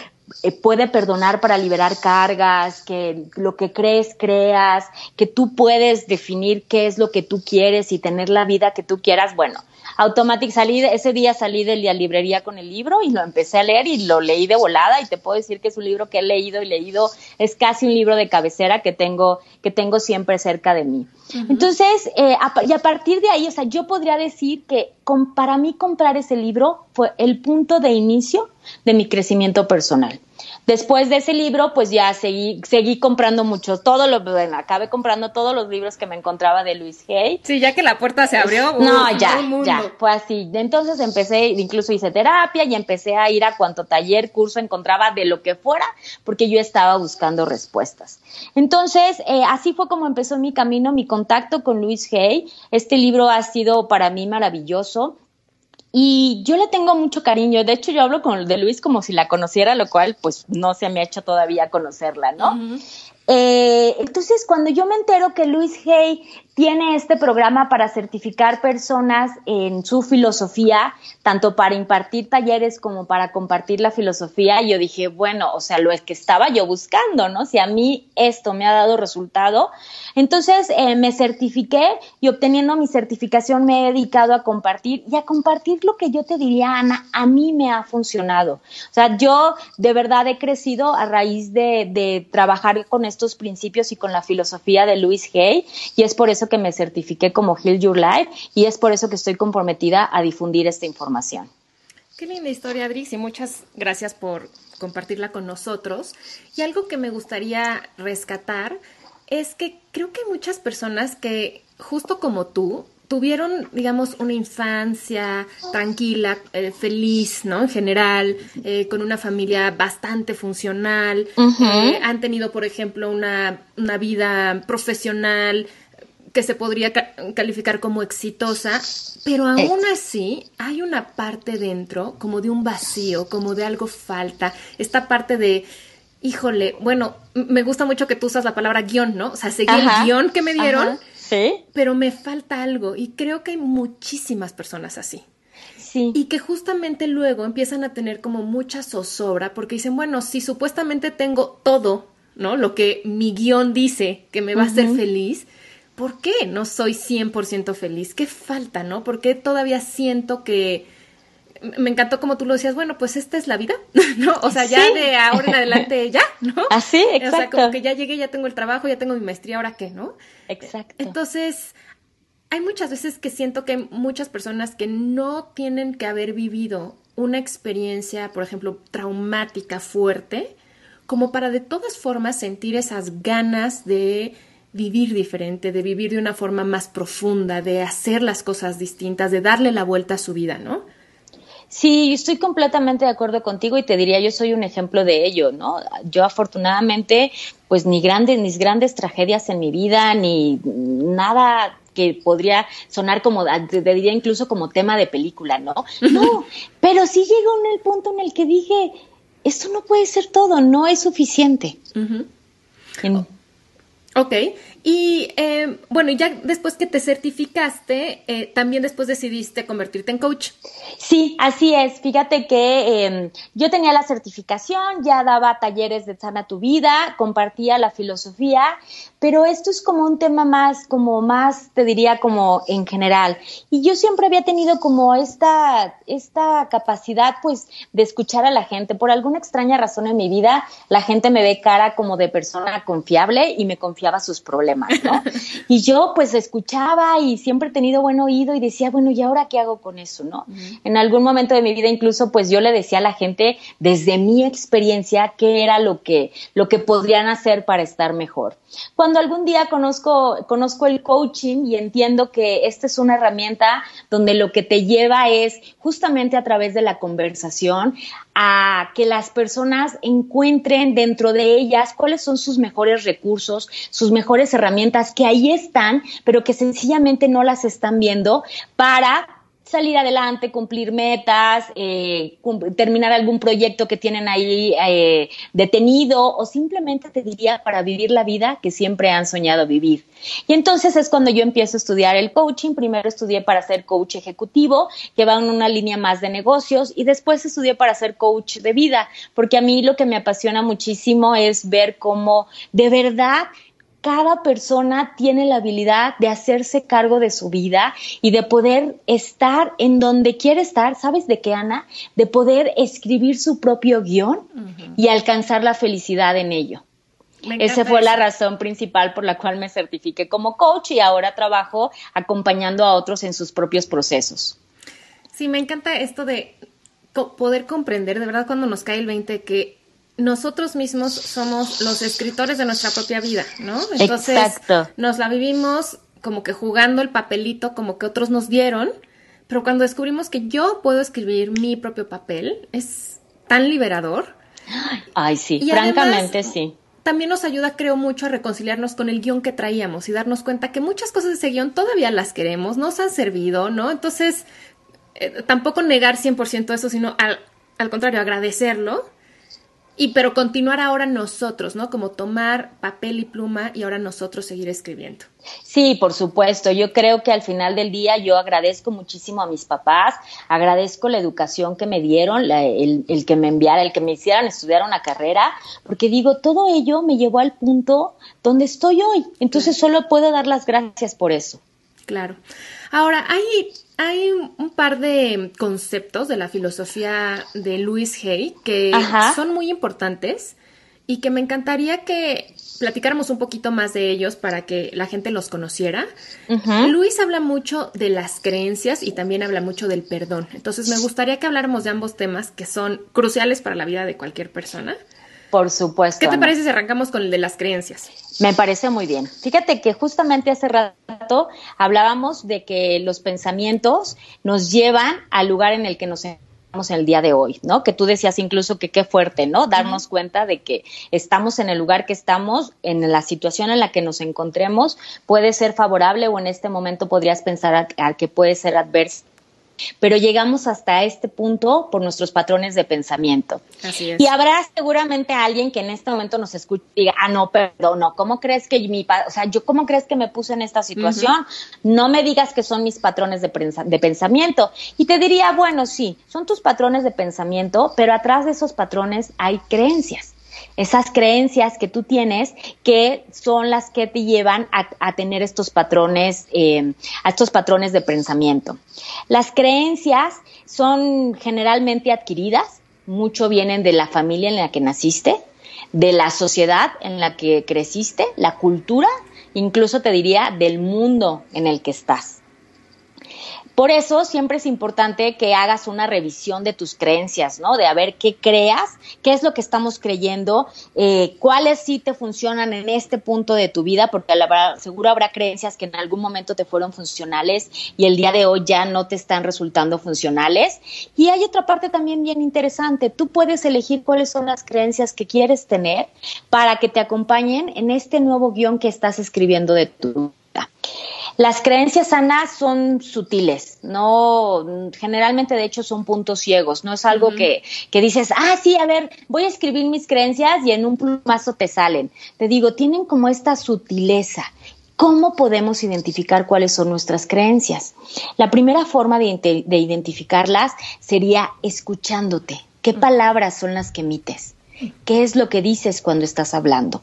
eh, puede perdonar para liberar cargas, que lo que crees, creas, que tú puedes definir qué es lo que tú quieres y tener la vida que tú quieras, bueno, Automatic salí, ese día salí de la librería con el libro y lo empecé a leer y lo leí de volada y te puedo decir que es un libro que he leído y leído, es casi un libro de cabecera que tengo, que tengo siempre cerca de mí. Entonces, eh, y a partir de ahí, o sea, yo podría decir que para mí comprar ese libro fue el punto de inicio de mi crecimiento personal. Después de ese libro, pues ya seguí, seguí comprando muchos, todo lo, bueno, acabé comprando todos los libros que me encontraba de Luis Hay. Sí, ya que la puerta se abrió. no, ya, ya, fue así. Entonces empecé, incluso hice terapia y empecé a ir a cuanto taller, curso encontraba de lo que fuera, porque yo estaba buscando respuestas. Entonces, eh, así fue como empezó mi camino, mi contacto con Luis Hay. Este libro ha sido para mí maravilloso. Y yo le tengo mucho cariño. De hecho, yo hablo con de Luis como si la conociera, lo cual pues no se me ha hecho todavía conocerla, ¿no? Eh, entonces, cuando yo me entero que Luis Hay tiene este programa para certificar personas en su filosofía, tanto para impartir talleres como para compartir la filosofía. Yo dije, bueno, o sea, lo es que estaba yo buscando, ¿no? Si a mí esto me ha dado resultado. Entonces eh, me certifiqué y obteniendo mi certificación me he dedicado a compartir y a compartir lo que yo te diría, Ana, a mí me ha funcionado. O sea, yo de verdad he crecido a raíz de, de trabajar con estos principios y con la filosofía de Luis Hay y es por eso que me certifiqué como Heal Your Life y es por eso que estoy comprometida a difundir esta información. Qué linda historia, Adri, y muchas gracias por compartirla con nosotros. Y algo que me gustaría rescatar es que creo que muchas personas que, justo como tú, tuvieron, digamos, una infancia tranquila, eh, feliz, ¿no? En general, eh, con una familia bastante funcional, eh, han tenido, por ejemplo, una, una vida profesional que se podría calificar como exitosa, pero aún así hay una parte dentro como de un vacío, como de algo falta, esta parte de, híjole, bueno, me gusta mucho que tú usas la palabra guion, ¿no? O sea, seguí el guion que me dieron, sí. pero me falta algo y creo que hay muchísimas personas así. Sí. Y que justamente luego empiezan a tener como mucha zozobra porque dicen, bueno, si supuestamente tengo todo, ¿no? Lo que mi guion dice que me va a hacer feliz, ¿por qué no soy 100% feliz? ¿Qué falta, no? ¿Por qué todavía siento que... Me encantó como tú lo decías, bueno, pues esta es la vida, (laughs) ¿no? O sea, ya de ahora en adelante ya, ¿no? (laughs) Así, exacto. O sea, como que ya llegué, ya tengo el trabajo, ya tengo mi maestría, ¿ahora qué, no? Exacto. Entonces, hay muchas veces que siento que hay muchas personas que no tienen que haber vivido una experiencia, por ejemplo, traumática fuerte, como para de todas formas sentir esas ganas de vivir diferente, de vivir de una forma más profunda, de hacer las cosas distintas, de darle la vuelta a su vida, ¿no? Sí, estoy completamente de acuerdo contigo y te diría, yo soy un ejemplo de ello, ¿no? Yo afortunadamente, pues ni grandes, ni grandes tragedias en mi vida, ni nada que podría sonar como, te diría incluso como tema de película, ¿no? No, pero sí llegó en el punto en el que dije, esto no puede ser todo, no es suficiente. Ok, y eh, bueno, ya después que te certificaste, eh, también después decidiste convertirte en coach. Sí, así es. Fíjate que em, yo tenía la certificación, ya daba talleres de sana tu vida, compartía la filosofía, pero esto es como un tema más, como más, te diría, como en general. Y yo siempre había tenido como esta, esta capacidad, pues, de escuchar a la gente. Por alguna extraña razón en mi vida, la gente me ve cara como de persona confiable y me confiaba sus problemas, ¿no? (laughs) y yo, pues, escuchaba y siempre he tenido buen oído y decía, bueno, ¿y ahora qué hago con eso, no? En algún momento de mi vida, incluso, pues, yo le decía a la gente, desde mi experiencia, qué era lo que, lo que podrían hacer para estar mejor. Cuando algún día conozco, conozco el coaching y entiendo que esta es una herramienta donde lo que te lleva es justamente a través de la conversación a que las personas encuentren dentro de ellas cuáles son sus mejores recursos, sus mejores herramientas que ahí están, pero que sencillamente no las están viendo para salir adelante, cumplir metas, eh, terminar algún proyecto que tienen ahí eh, detenido o simplemente te diría para vivir la vida que siempre han soñado vivir. Y entonces es cuando yo empiezo a estudiar el coaching. Primero estudié para ser coach ejecutivo, que va en una línea más de negocios, y después estudié para ser coach de vida, porque a mí lo que me apasiona muchísimo es ver cómo de verdad cada persona tiene la habilidad de hacerse cargo de su vida y de poder estar en donde quiere estar, ¿sabes de qué, Ana? De poder escribir su propio guion y alcanzar la felicidad en ello. Esa fue la razón principal por la cual me certifiqué como coach y ahora trabajo acompañando a otros en sus propios procesos. Sí, me encanta esto de poder comprender, de verdad, cuando nos cae el 20, que nosotros mismos somos los escritores de nuestra propia vida, ¿no? Entonces Exacto. nos la vivimos como que jugando el papelito como que otros nos dieron, pero cuando descubrimos que yo puedo escribir mi propio papel, es tan liberador. Ay, sí, francamente sí. También nos ayuda, creo, mucho a reconciliarnos con el guion que traíamos y darnos cuenta que muchas cosas de ese guion todavía las queremos, nos han servido, ¿no? Entonces, eh, tampoco negar 100% eso, sino al, al contrario, agradecerlo y pero continuar ahora nosotros, ¿no? Como tomar papel y pluma y ahora nosotros seguir escribiendo. Sí, por supuesto. Yo creo que al final del día yo agradezco muchísimo a mis papás, agradezco la educación que me dieron, el, el, que me enviaran, el que me hicieran estudiar una carrera, porque digo, todo ello me llevó al punto donde estoy hoy. Entonces solo puedo dar las gracias por eso. Claro. Ahora, hay hay un par de conceptos de la filosofía de Louis Hay que son muy importantes y que me encantaría que platicáramos un poquito más de ellos para que la gente los conociera. Luis habla mucho de las creencias y también habla mucho del perdón. Entonces me gustaría que habláramos de ambos temas que son cruciales para la vida de cualquier persona. Por supuesto. ¿Qué te parece si arrancamos con el de las creencias? Me parece muy bien. Fíjate que justamente hace rato hablábamos de que los pensamientos nos llevan al lugar en el que nos encontramos en el día de hoy, ¿no? Que tú decías incluso que qué fuerte, ¿no? Darnos cuenta de que estamos en el lugar que estamos, en la situación en la que nos encontremos, puede ser favorable o en este momento podrías pensar a, que puede ser adverso pero llegamos hasta este punto por nuestros patrones de pensamiento. Así es. Y habrá seguramente alguien que en este momento nos escuche y diga, ah, no, perdón, no, ¿cómo crees que mi, o sea, yo, ¿cómo crees que me puse en esta situación? No me digas que son mis patrones de, de pensamiento. Y te diría, bueno, sí, son tus patrones de pensamiento, pero atrás de esos patrones hay creencias esas creencias que tú tienes que son las que te llevan a, tener estos patrones, eh, a estos patrones de pensamiento. Las creencias son generalmente adquiridas, mucho vienen de la familia en la que naciste, de la sociedad en la que creciste, la cultura, incluso te diría del mundo en el que estás. Por eso siempre es importante que hagas una revisión de tus creencias, ¿no? De a ver qué creas, qué es lo que estamos creyendo, eh, cuáles sí te funcionan en este punto de tu vida, porque seguro habrá creencias que en algún momento te fueron funcionales y el día de hoy ya no te están resultando funcionales. Y hay otra parte también bien interesante, tú puedes elegir cuáles son las creencias que quieres tener para que te acompañen en este nuevo guion que estás escribiendo de tu Las creencias sanas son sutiles, no, generalmente de hecho son puntos ciegos, no es algo que, que dices, ah, sí, a ver, voy a escribir mis creencias y en un plumazo te salen. Te digo, tienen como esta sutileza. ¿Cómo podemos identificar cuáles son nuestras creencias? La primera forma de, de identificarlas sería escuchándote. ¿Qué palabras son las que emites? ¿Qué es lo que dices cuando estás hablando?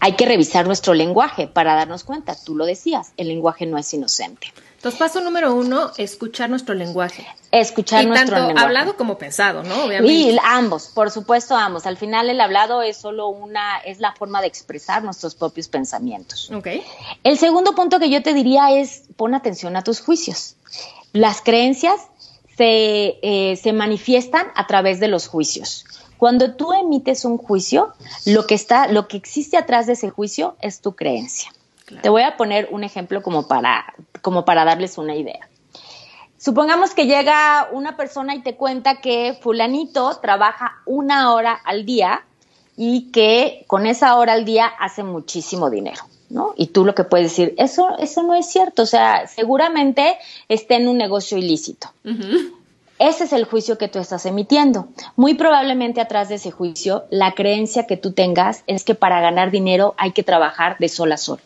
Hay que revisar nuestro lenguaje para darnos cuenta, tú lo decías, el lenguaje no es inocente. Entonces, paso número uno, escuchar nuestro lenguaje. Escuchar nuestro tanto lenguaje. hablado como pensado, ¿no? Obviamente. Y ambos, por supuesto ambos. Al final el hablado es solo una, es la forma de expresar nuestros propios pensamientos. Ok. El segundo punto que yo te diría es pon atención a tus juicios. Las creencias se, eh, se manifiestan a través de los juicios. Cuando tú emites un juicio, lo que está, lo que existe atrás de ese juicio es tu creencia. Te voy a poner un ejemplo como para, como para darles una idea. Supongamos que llega una persona y te cuenta que fulanito trabaja una hora al día y que con esa hora al día hace muchísimo dinero. ¿No? Y tú lo que puedes decir, eso, eso no es cierto, o sea, seguramente está en un negocio ilícito. Ese es el juicio que tú estás emitiendo. Muy probablemente atrás de ese juicio, la creencia que tú tengas es que para ganar dinero hay que trabajar de sol a sol.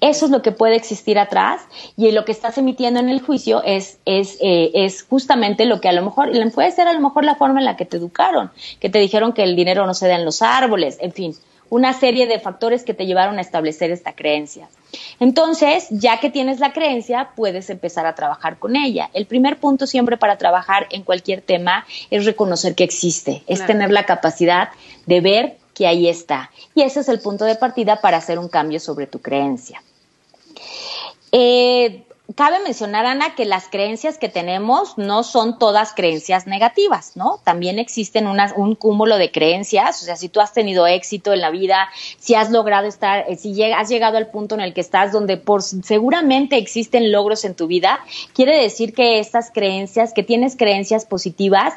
Eso es lo que puede existir atrás y lo que estás emitiendo en el juicio es, es, eh, es justamente lo que a lo mejor, puede ser a lo mejor la forma en la que te educaron, que te dijeron que el dinero no se da en los árboles, en fin, una serie de factores que te llevaron a establecer esta creencia. Entonces, ya que tienes la creencia, puedes empezar a trabajar con ella. El primer punto siempre para trabajar en cualquier tema es reconocer que existe, es tener la capacidad de ver que ahí está. Y ese es el punto de partida para hacer un cambio sobre tu creencia. Eh, cabe mencionar, Ana, que las creencias que tenemos no son todas creencias negativas, ¿no? También existen un cúmulo de creencias, o sea, si tú has tenido éxito en la vida, si has logrado estar, eh, si has llegado al punto en el que estás, donde por seguramente existen logros en tu vida, quiere decir que estas creencias, que tienes creencias positivas,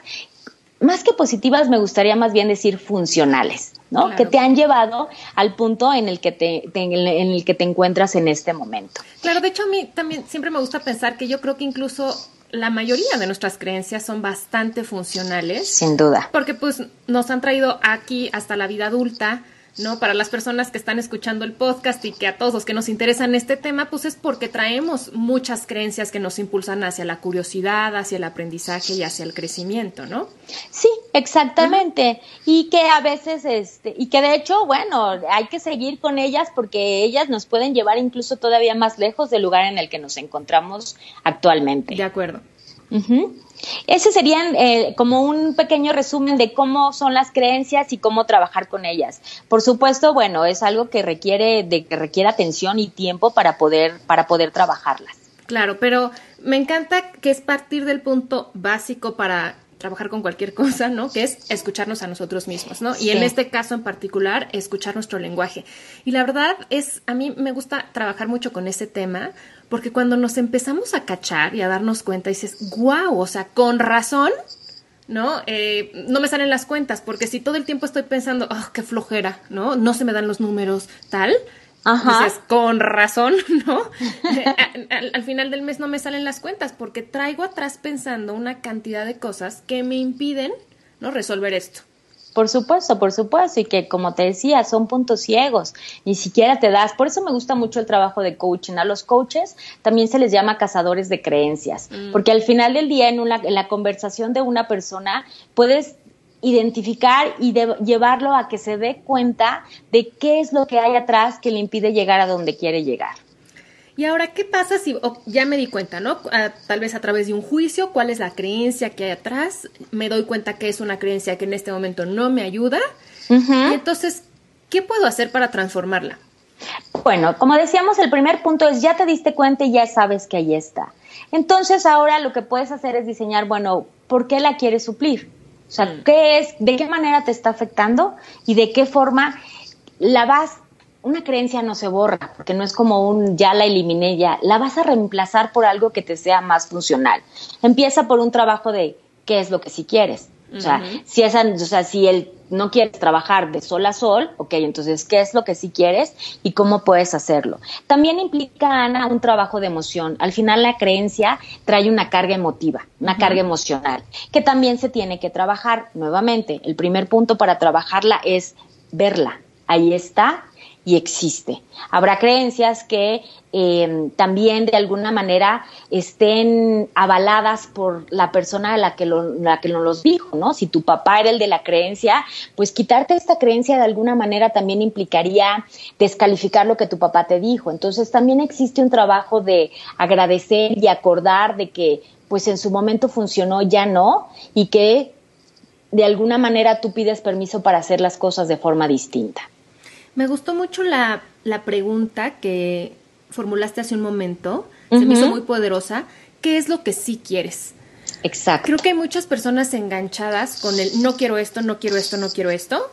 más que positivas, me gustaría más bien decir funcionales. ¿no? Que te han llevado al punto en el que te, en el que te encuentras en este momento. Claro, de hecho a mí también siempre me gusta pensar que yo creo que incluso la mayoría de nuestras creencias son bastante funcionales. Sin duda. Porque pues nos han traído aquí hasta la vida adulta ¿no? Para las personas que están escuchando el podcast y que a todos los que nos interesan este tema, pues es porque traemos muchas creencias que nos impulsan hacia la curiosidad, hacia el aprendizaje y hacia el crecimiento, ¿no? Sí, exactamente. Y que a veces, este, y que de hecho, bueno, hay que seguir con ellas porque ellas nos pueden llevar incluso todavía más lejos del lugar en el que nos encontramos actualmente. De acuerdo. Ese sería eh, como un pequeño resumen de cómo son las creencias y cómo trabajar con ellas. Por supuesto, bueno, es algo que requiere de que requiere atención y tiempo para poder para poder trabajarlas. Claro, pero me encanta que es partir del punto básico para trabajar con cualquier (laughs) cosa, ¿no? Que es escucharnos a nosotros mismos, ¿no? Y en este caso en particular, escuchar nuestro lenguaje. Y la verdad es, a mí me gusta trabajar mucho con ese tema, porque cuando nos empezamos a cachar y a darnos cuenta, dices, wow, o sea, con razón, ¿no? Eh, no me salen las cuentas, porque si todo el tiempo estoy pensando, oh, qué flojera, ¿no? No se me dan los números, tal. Ajá. Dices, con razón, (laughs) ¿no? al, final del mes no me salen las cuentas porque traigo atrás pensando una cantidad de cosas que me impiden, ¿no? Resolver esto. Por supuesto, por supuesto, y que como te decía, son puntos ciegos, ni siquiera te das. Por eso me gusta mucho el trabajo de coaching. A los coaches también se les llama cazadores de creencias, mm. porque al final del día, en, una, en la conversación de una persona, puedes identificar y llevarlo a que se dé cuenta de qué es lo que hay atrás que le impide llegar a donde quiere llegar. Y ahora, ¿qué pasa si ya me di cuenta, ¿no? tal vez a través de un juicio, cuál es la creencia que hay atrás, me doy cuenta que es una creencia que en este momento no me ayuda. Y entonces, ¿qué puedo hacer para transformarla? Bueno, como decíamos, el primer punto es ya te diste cuenta y ya sabes que ahí está. Entonces, ahora lo que puedes hacer es diseñar, bueno, ¿por qué la quieres suplir? O sea, mm. ¿qué es, de qué manera te está afectando y de qué forma la vas una creencia no se borra, porque no es como un ya la eliminé ya, la vas a reemplazar por algo que te sea más funcional. Empieza por un trabajo de qué es lo que sí quieres. O sea, si esa, o sea, si él no quieres trabajar de sol a sol, ok, entonces, ¿qué es lo que sí quieres y cómo puedes hacerlo? También implica, Ana, un trabajo de emoción. Al final, la creencia trae una carga emotiva, una carga emocional, que también se tiene que trabajar. Nuevamente, el primer punto para trabajarla es verla. Ahí está, y existe. Habrá creencias que eh, también de alguna manera estén avaladas por la persona a la que, lo, la que nos los dijo, ¿no? Si tu papá era el de la creencia, pues quitarte esta creencia de alguna manera también implicaría descalificar lo que tu papá te dijo. Entonces también existe un trabajo de agradecer y acordar de que pues en su momento funcionó, ya no, y que de alguna manera tú pides permiso para hacer las cosas de forma distinta. Me gustó mucho la, pregunta que formulaste hace un momento. Se me hizo muy poderosa. ¿Qué es lo que sí quieres? Exacto. Creo que hay muchas personas enganchadas con el no quiero esto, no quiero esto, no quiero esto,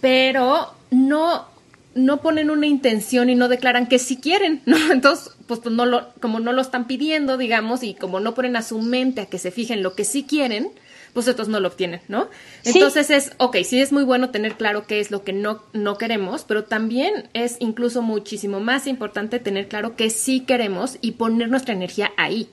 pero no, no ponen una intención y no declaran que sí quieren, ¿no? (laughs) Entonces, pues, pues no lo, como no lo están pidiendo, digamos, y como no ponen a su mente a que se fijen lo que sí quieren, pues otros no lo obtienen, ¿no? Entonces es, ok, sí es muy bueno tener claro qué es lo que no, no queremos, pero también es incluso muchísimo más importante tener claro que sí queremos y poner nuestra energía ahí.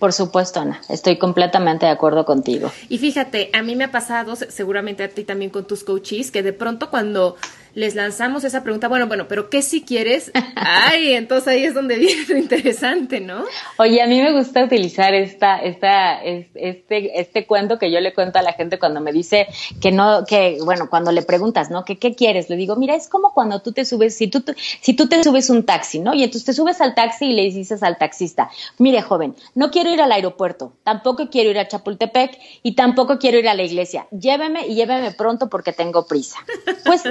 Por supuesto, Ana, estoy completamente de acuerdo contigo. Y fíjate, a mí me ha pasado, seguramente a ti también con tus coaches, que de pronto cuando les lanzamos esa pregunta, bueno, bueno, pero ¿qué si quieres? Ay, entonces ahí es donde viene lo interesante, ¿no? Oye, a mí me gusta utilizar esta, esta, este, este cuento que yo le cuento a la gente cuando me dice que no, que, bueno, cuando le preguntas, ¿no? ¿Qué, quieres? Le digo, mira, es como cuando tú te subes, si tú, si tú te subes un taxi, ¿no? Y entonces te subes al taxi y le dices al taxista, mire, joven, no quiero ir al aeropuerto, tampoco quiero ir a Chapultepec y tampoco quiero ir a la iglesia. Lléveme y lléveme pronto porque tengo prisa. Pues,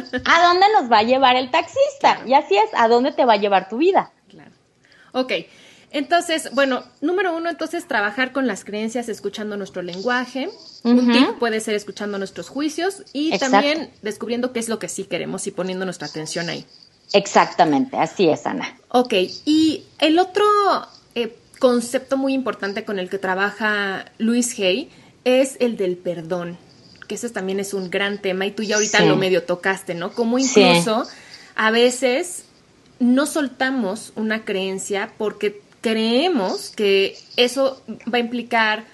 ¿a dónde nos va a llevar el taxista. Y así es, a dónde te va a llevar tu vida. Claro. Ok. Entonces, bueno, número uno, entonces trabajar con las creencias escuchando nuestro lenguaje. Un tip puede ser escuchando nuestros juicios y también descubriendo qué es lo que sí queremos y poniendo nuestra atención ahí. Exactamente, así es, Ana. Ok, y el otro eh, concepto muy importante con el que trabaja Luis Hay es el del perdón que eso también es un gran tema y tú ya ahorita lo medio tocaste, ¿no? Como incluso a veces no soltamos una creencia porque creemos que eso va a implicar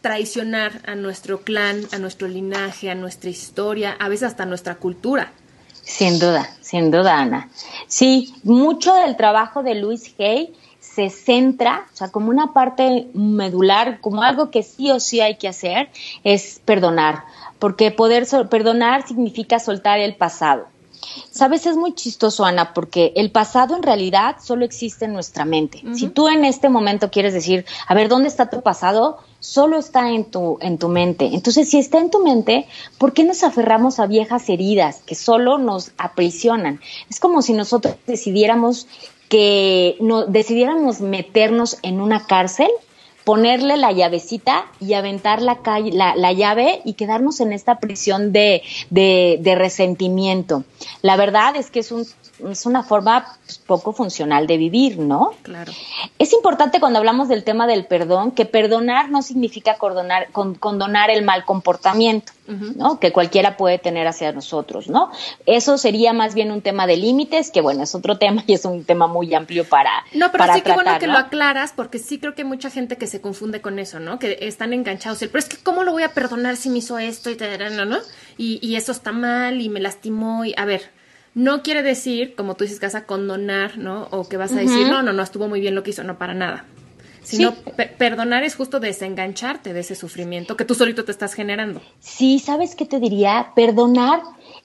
traicionar a nuestro clan, a nuestro linaje, a nuestra historia, a veces hasta nuestra cultura. Sin duda, sin duda, Ana. Sí, mucho del trabajo de Luis Hay se centra, o sea, como una parte medular, como algo que sí o sí hay que hacer, es perdonar porque poder perdonar significa soltar el pasado. Sabes, es muy chistoso, Ana, porque el pasado en realidad solo existe en nuestra mente. Si tú en este momento quieres decir, a ver, ¿dónde está tu pasado? Solo está en tu, en tu mente. Entonces, si está en tu mente, ¿por qué nos aferramos a viejas heridas que solo nos aprisionan? Es como si nosotros decidiéramos que no, decidiéramos meternos en una cárcel ponerle la llavecita y aventar la, la, la llave y quedarnos en esta prisión de, de, de resentimiento. La verdad es que es un es una forma pues, poco funcional de vivir, ¿no? Claro. Es importante cuando hablamos del tema del perdón que perdonar no significa condonar, condonar el mal comportamiento, ¿no? Que cualquiera puede tener hacia nosotros, ¿no? Eso sería más bien un tema de límites, que bueno, es otro (laughs) tema y es un tema muy amplio para. No, pero para sí que bueno que ¿no? lo aclaras, porque sí creo que hay mucha gente que se confunde con eso, ¿no? Que están enganchados. Pero es que, ¿cómo lo voy a perdonar si me hizo esto y te ¿no? Y, y eso está mal y me lastimó y a ver no quiere decir, como tú dices, que vas a condonar, ¿no? O que vas a decir, no, no, no, estuvo muy bien lo que hizo, no, para nada. Sino perdonar es justo desengancharte de ese sufrimiento que tú solito te estás generando. Sí, ¿sabes qué te diría? Perdonar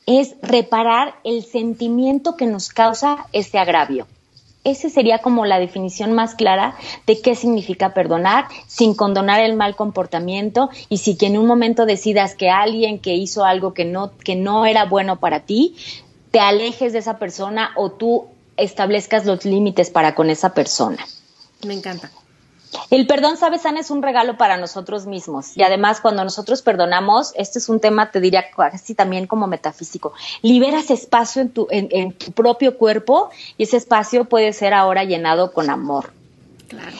es reparar el sentimiento que nos causa ese agravio. Esa sería como la definición más clara de qué significa perdonar sin condonar el mal comportamiento y si que en un momento decidas que alguien que hizo algo que no, que no era bueno para ti, te alejes de esa persona o tú establezcas los límites para con esa persona. Me encanta. El perdón, sabes, Ana, es un regalo para nosotros mismos. Y además, cuando nosotros perdonamos, este es un tema, te diría casi también como metafísico, liberas espacio en tu, en, en tu propio cuerpo y ese espacio puede ser ahora llenado con amor. Claro.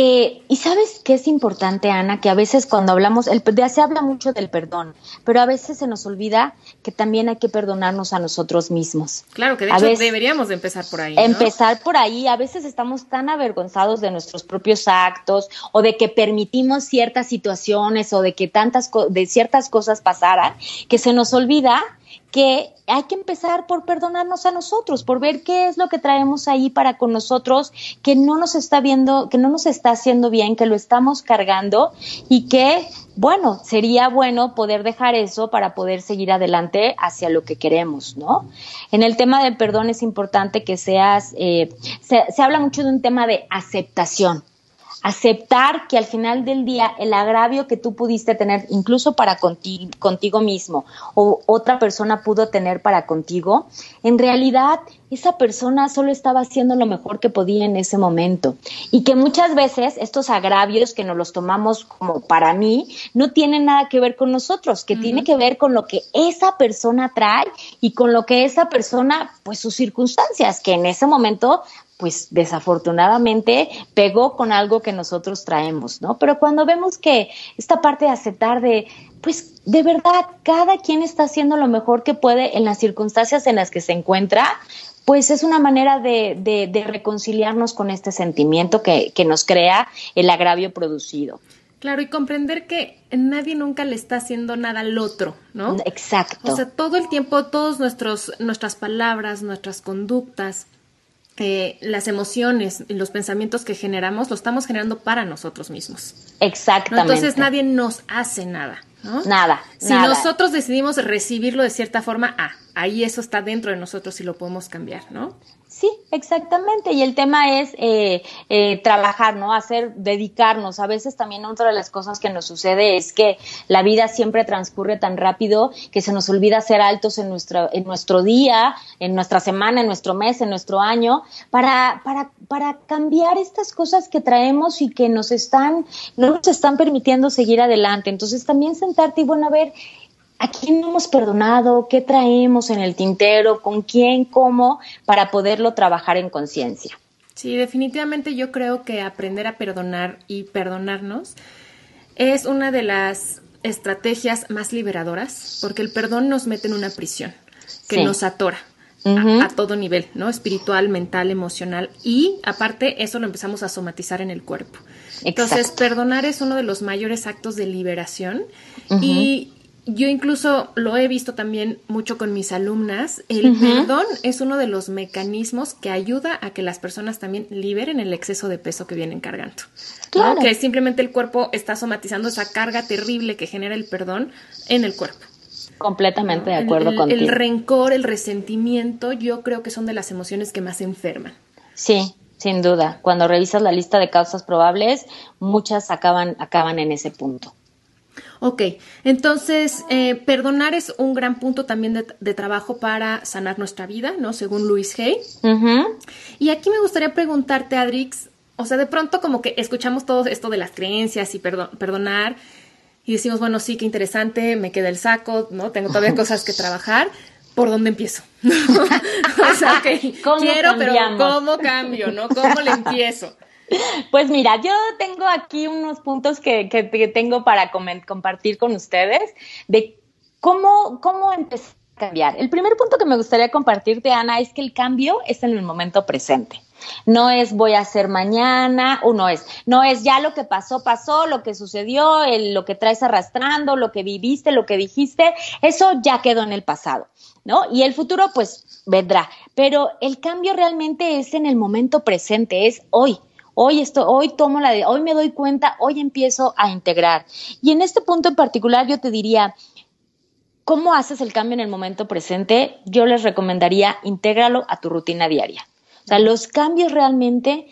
Eh, y sabes qué es importante, Ana, que a veces cuando hablamos, el, se habla mucho del perdón, pero a veces se nos olvida que también hay que perdonarnos a nosotros mismos. Claro, que de hecho deberíamos de empezar por ahí. ¿no? Empezar por ahí, a veces estamos tan avergonzados de nuestros propios actos o de que permitimos ciertas situaciones o de que tantas de ciertas cosas pasaran que se nos olvida que hay que empezar por perdonarnos a nosotros, por ver qué es lo que traemos ahí para con nosotros, que no nos está viendo, que no nos está haciendo bien, que lo estamos cargando y que, bueno, sería bueno poder dejar eso para poder seguir adelante hacia lo que queremos, ¿no? En el tema del perdón es importante que seas, eh, se, se habla mucho de un tema de aceptación aceptar que al final del día el agravio que tú pudiste tener, incluso para contigo, contigo mismo, o otra persona pudo tener para contigo, en realidad esa persona solo estaba haciendo lo mejor que podía en ese momento. Y que muchas veces estos agravios que nos los tomamos como para mí, no tienen nada que ver con nosotros, que uh -huh. tiene que ver con lo que esa persona trae y con lo que esa persona, pues sus circunstancias, que en ese momento pues desafortunadamente pegó con algo que nosotros traemos, ¿no? Pero cuando vemos que esta parte de aceptar de, pues de verdad, cada quien está haciendo lo mejor que puede en las circunstancias en las que se encuentra, pues es una manera de, de, de reconciliarnos con este sentimiento que, que nos crea el agravio producido. Claro, y comprender que nadie nunca le está haciendo nada al otro, ¿no? Exacto. O sea, todo el tiempo, nuestros, nuestras palabras, nuestras conductas, eh, las emociones y los pensamientos que generamos, lo estamos generando para nosotros mismos. Exactamente. ¿no? Entonces nadie nos hace nada. ¿No? Nada. Si nada. nosotros decidimos recibirlo de cierta forma, ah, ahí eso está dentro de nosotros y lo podemos cambiar, ¿no? Sí, exactamente. Y el tema es eh, eh, trabajar, ¿no? Hacer, dedicarnos. A veces también otra de las cosas que nos sucede es que la vida siempre transcurre tan rápido que se nos olvida ser altos en nuestro, en nuestro día, en nuestra semana, en nuestro mes, en nuestro año, para, para, para cambiar estas cosas que traemos y que nos están, no nos están permitiendo seguir adelante. Entonces también sentarte y bueno, a ver, ¿A quién hemos perdonado? ¿Qué traemos en el tintero? ¿Con quién? ¿Cómo? Para poderlo trabajar en conciencia. Sí, definitivamente yo creo que aprender a perdonar y perdonarnos es una de las estrategias más liberadoras, porque el perdón nos mete en una prisión que sí. nos atora. Uh -huh. a, a, todo nivel, ¿no? Espiritual, mental, emocional y aparte eso lo empezamos a somatizar en el cuerpo. Exacto. Entonces, perdonar es uno de los mayores actos de liberación uh -huh. y yo incluso lo he visto también mucho con mis alumnas. El uh -huh. perdón es uno de los mecanismos que ayuda a que las personas también liberen el exceso de peso que vienen cargando. Claro. ¿no? Que simplemente el cuerpo está somatizando esa carga terrible que genera el perdón en el cuerpo. Completamente de acuerdo el, contigo. El rencor, el resentimiento, yo creo que son de las emociones que más enferman. Sí, sin duda. Cuando revisas la lista de causas probables, muchas acaban, acaban en ese punto. Ok, entonces eh, perdonar es un gran punto también de, de, trabajo para sanar nuestra vida, ¿no? Según Luis Hay. Uh -huh. Y aquí me gustaría preguntarte, Adrix, o sea, de pronto como que escuchamos todo esto de las creencias y perdonar y decimos, bueno, sí, qué interesante, me queda el saco, ¿no? Tengo todavía (laughs) cosas que trabajar. ¿Por dónde empiezo? (laughs) o sea, (laughs) quiero, pero ¿cómo cambio, no? ¿Cómo le empiezo? Pues mira, yo tengo aquí unos puntos que, que, tengo para compartir con ustedes de cómo, cómo empezar a cambiar. El primer punto que me gustaría compartirte, Ana, es que el cambio es en el momento presente. No es voy a hacer mañana, o no es, no es ya lo que pasó, pasó, lo que sucedió, lo que traes arrastrando, lo que viviste, lo que dijiste, eso ya quedó en el pasado, ¿no? Y el futuro pues vendrá, pero el cambio realmente es en el momento presente, es hoy. Hoy esto, hoy tomo la de, hoy me doy cuenta, hoy empiezo a integrar. Y en este punto en particular yo te diría, ¿cómo haces el cambio en el momento presente? Yo les recomendaría intégralo a tu rutina diaria. O sea, los cambios realmente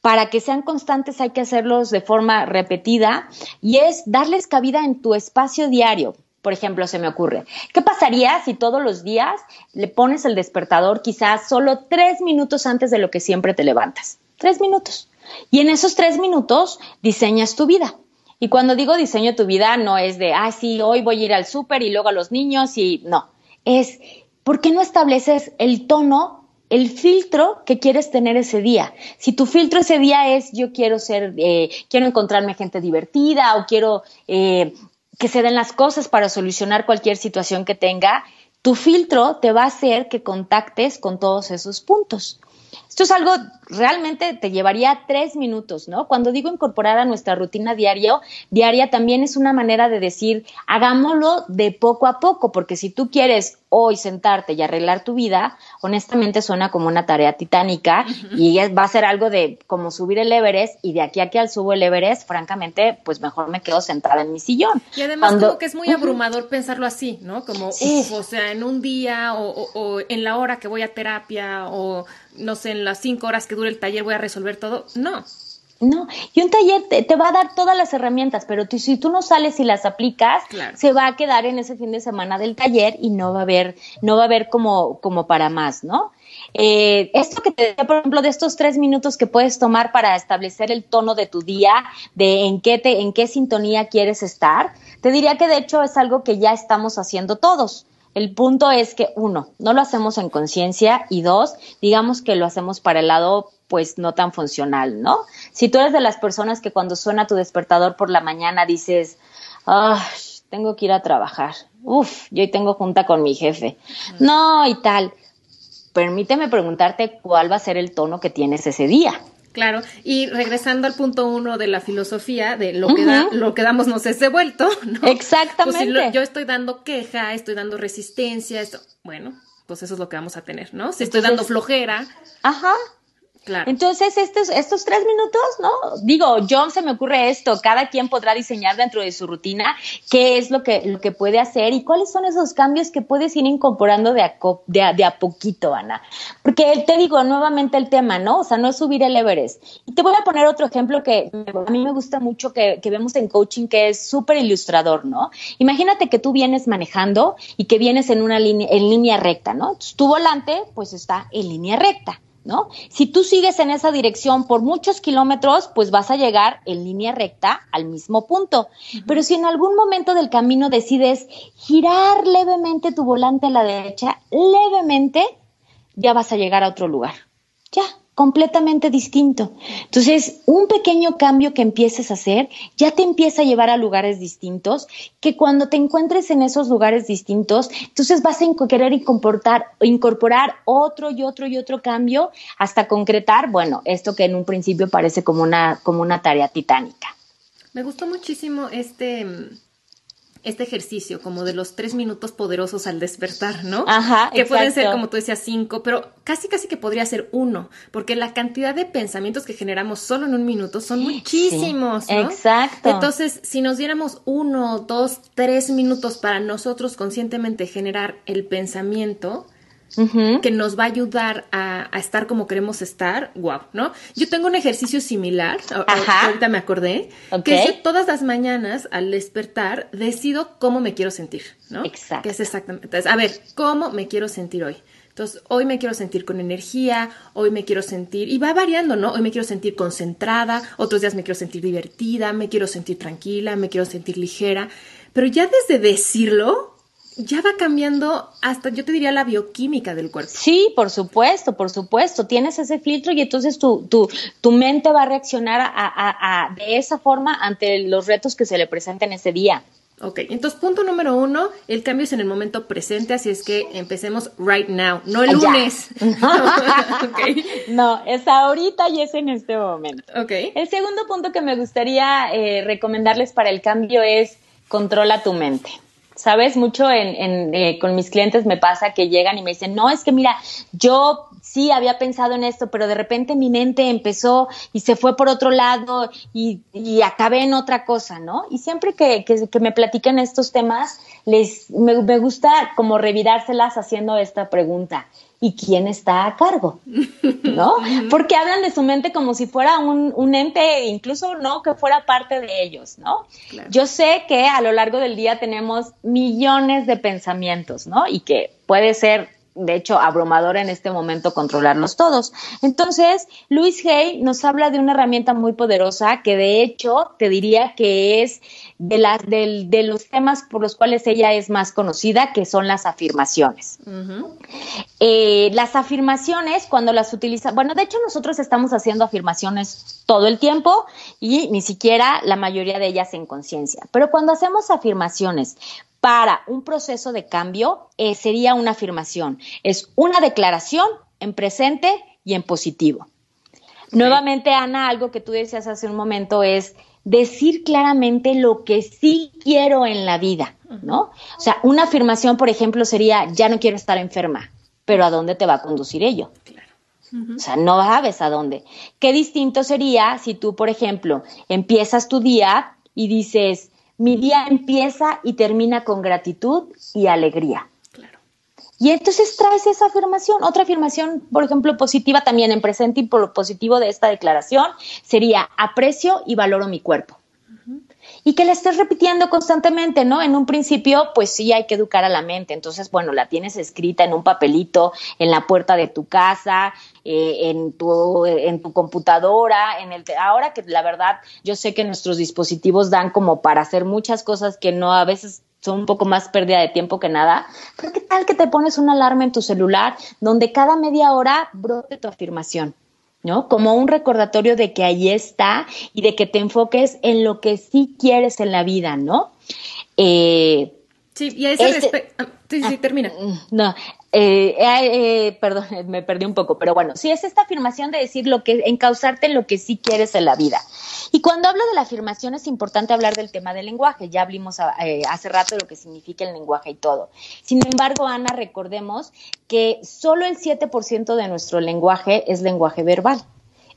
para que sean constantes hay que hacerlos de forma repetida y es darles cabida en tu espacio diario. Por ejemplo, se me ocurre, ¿qué pasaría si todos los días le pones el despertador quizás solo tres minutos antes de lo que siempre te levantas? Tres minutos. Y en esos tres minutos diseñas tu vida. Y cuando digo diseño tu vida, no es de, ah, sí, hoy voy a ir al súper y luego a los niños y no. Es, ¿por qué no estableces el tono el filtro que quieres tener ese día. Si tu filtro ese día es yo quiero ser, eh, quiero encontrarme gente divertida o quiero eh, que se den las cosas para solucionar cualquier situación que tenga, tu filtro te va a hacer que contactes con todos esos puntos. Esto es algo realmente te llevaría tres minutos, ¿no? Cuando digo incorporar a nuestra rutina diario, diaria también es una manera de decir, hagámoslo de poco a poco, porque si tú quieres hoy sentarte y arreglar tu vida, honestamente suena como una tarea titánica y va a ser algo de como subir el Everest y de aquí a aquí al subo el Everest, francamente, pues mejor me quedo sentada en mi sillón. Y además como que es muy abrumador pensarlo así, ¿no? Como, o sea, en un día o en la hora que voy a terapia o no sé, en las cinco horas que dure el taller voy a resolver todo. No. No, y un taller te, va a dar todas las herramientas, pero si tú no sales y las aplicas, se va a quedar en ese fin de semana del taller y no va a haber, no va a haber como, como para más, ¿no? Eh, esto que te decía, por ejemplo, de estos tres minutos que puedes tomar para establecer el tono de tu día, de en qué te, en qué sintonía quieres estar, te diría que de hecho es algo que ya estamos haciendo todos. El punto es que, uno, no lo hacemos en conciencia y dos, digamos que lo hacemos para el lado pues no tan funcional, ¿no? Si tú eres de las personas que cuando suena tu despertador por la mañana dices, ah, tengo que ir a trabajar, uf, yo hoy tengo junta con mi jefe, no y tal, permíteme preguntarte cuál va a ser el tono que tienes ese día. Claro, y regresando al punto uno de la filosofía, de lo que, da, lo que damos nos es devuelto, (laughs) ¿no? Exactamente. Pues si yo estoy dando queja, estoy dando resistencia, esto, bueno, pues eso es lo que vamos a tener, ¿no? Si estoy dando flojera. Ajá. Entonces, estos, estos tres minutos, ¿no? Digo, yo se me ocurre esto, cada quien podrá diseñar dentro de su rutina qué es lo que, lo que puede hacer y cuáles son esos cambios que puedes ir incorporando de a, de a, poquito, Ana. Porque te digo nuevamente el tema, ¿no? O sea, no es subir el Everest. Y te voy a poner otro ejemplo que a mí me gusta mucho que, que vemos en coaching, que es súper ilustrador, ¿no? Imagínate que tú vienes manejando y que vienes en una línea, en línea recta, ¿no? Tu volante, pues está en línea recta. ¿No? Si tú sigues en esa dirección por muchos kilómetros, pues vas a llegar en línea recta al mismo punto. Pero si en algún momento del camino decides girar levemente tu volante a la derecha, levemente, ya vas a llegar a otro lugar. Ya, completamente distinto. Entonces, un pequeño cambio que empieces a hacer ya te empieza a llevar a lugares distintos, que cuando te encuentres en esos lugares distintos, entonces vas a querer incorporar, incorporar otro y otro y otro cambio hasta concretar, bueno, esto que en un principio parece como una, como una tarea titánica. Me gustó muchísimo este este ejercicio como de los tres minutos poderosos al despertar, ¿no? Ajá. Que pueden ser, como tú decías, cinco, pero casi casi que podría ser uno, porque la cantidad de pensamientos que generamos solo en un minuto son muchísimos, ¿no? Exacto. Entonces, si nos diéramos uno, dos, tres minutos para nosotros conscientemente generar el pensamiento, que nos va a ayudar a, estar como queremos estar, wow, ¿no? Yo tengo un ejercicio similar, ahorita me acordé, que es todas las mañanas al despertar decido cómo me quiero sentir, ¿no? Exacto. Que es exactamente, a ver, ¿cómo me quiero sentir hoy? Entonces, hoy me quiero sentir con energía, hoy me quiero sentir, y va variando, ¿no? Hoy me quiero sentir concentrada, otros días me quiero sentir divertida, me quiero sentir tranquila, me quiero sentir ligera, pero ya desde decirlo, ya va cambiando hasta, yo te diría, la bioquímica del cuerpo. Sí, por supuesto, por supuesto. Tienes ese filtro y entonces tu, tu, tu mente va a reaccionar a, a, a, de esa forma ante los retos que se le presenten ese día. Ok, entonces punto número uno, el cambio es en el momento presente, así es que empecemos right now, no el lunes. (laughs) (laughs) okay. No, es ahorita y es en este momento. Ok. El segundo punto que me gustaría eh, recomendarles para el cambio es controla tu mente. Sabes, mucho en, eh, con mis clientes me pasa que llegan y me dicen, no, es que mira, yo sí había pensado en esto, pero de repente mi mente empezó y se fue por otro lado y, acabé en otra cosa, ¿no? Y siempre que, que, me platican estos temas, les, me, me gusta como revirárselas haciendo esta pregunta y quién está a cargo, ¿no? (laughs) Porque hablan de su mente como si fuera un, ente, incluso no que fuera parte de ellos, ¿no? Yo sé que a lo largo del día tenemos millones de pensamientos, ¿no? Y que puede ser de hecho, abrumador en este momento controlarlos todos. Entonces, Luis Hay nos habla de una herramienta muy poderosa que de hecho te diría que es de, las de, los temas por los cuales ella es más conocida, que son las afirmaciones. Eh, las afirmaciones, cuando las utiliza, bueno, de hecho nosotros estamos haciendo afirmaciones todo el tiempo y ni siquiera la mayoría de ellas en conciencia, pero cuando hacemos afirmaciones para un proceso de cambio eh, sería una afirmación. Es una declaración en presente y en positivo. Nuevamente, Ana, algo que tú decías hace un momento es decir claramente lo que sí quiero en la vida, ¿no? O sea, una afirmación, por ejemplo, sería, ya no quiero estar enferma, pero ¿a dónde te va a conducir ello? O sea, no sabes a dónde. Qué distinto sería si tú, por ejemplo, empiezas tu día y dices, mi día empieza y termina con gratitud y alegría. Claro. Y entonces traes esa afirmación. Otra afirmación, por ejemplo, positiva también en presente y por lo positivo de esta declaración sería aprecio y valoro mi cuerpo y que la estés repitiendo constantemente, ¿no? En un principio, pues sí hay que educar a la mente. Entonces, bueno, la tienes escrita en un papelito, en la puerta de tu casa, eh, en, tu, en tu computadora, en el ahora que la verdad yo sé que nuestros dispositivos dan como para hacer muchas cosas que no a veces son un poco más pérdida de tiempo que nada, pero qué tal que te pones una alarma en tu celular donde cada media hora brote tu afirmación. ¿No? Como un recordatorio de que ahí está y de que te enfoques en lo que sí quieres en la vida, ¿no? Eh, sí, y a ese este respecto. Ah, sí, sí, termina. Mm, no, eh, eh, perdón, (laughs) me perdí un poco, pero bueno, sí es esta afirmación de decir lo que, encauzarte en lo que sí quieres en la vida. Y cuando hablo de la afirmación es importante hablar del tema del lenguaje. Ya hablamos eh, hace rato de lo que significa el lenguaje y todo. Sin embargo, Ana, recordemos que solo el 7% de nuestro lenguaje es lenguaje verbal.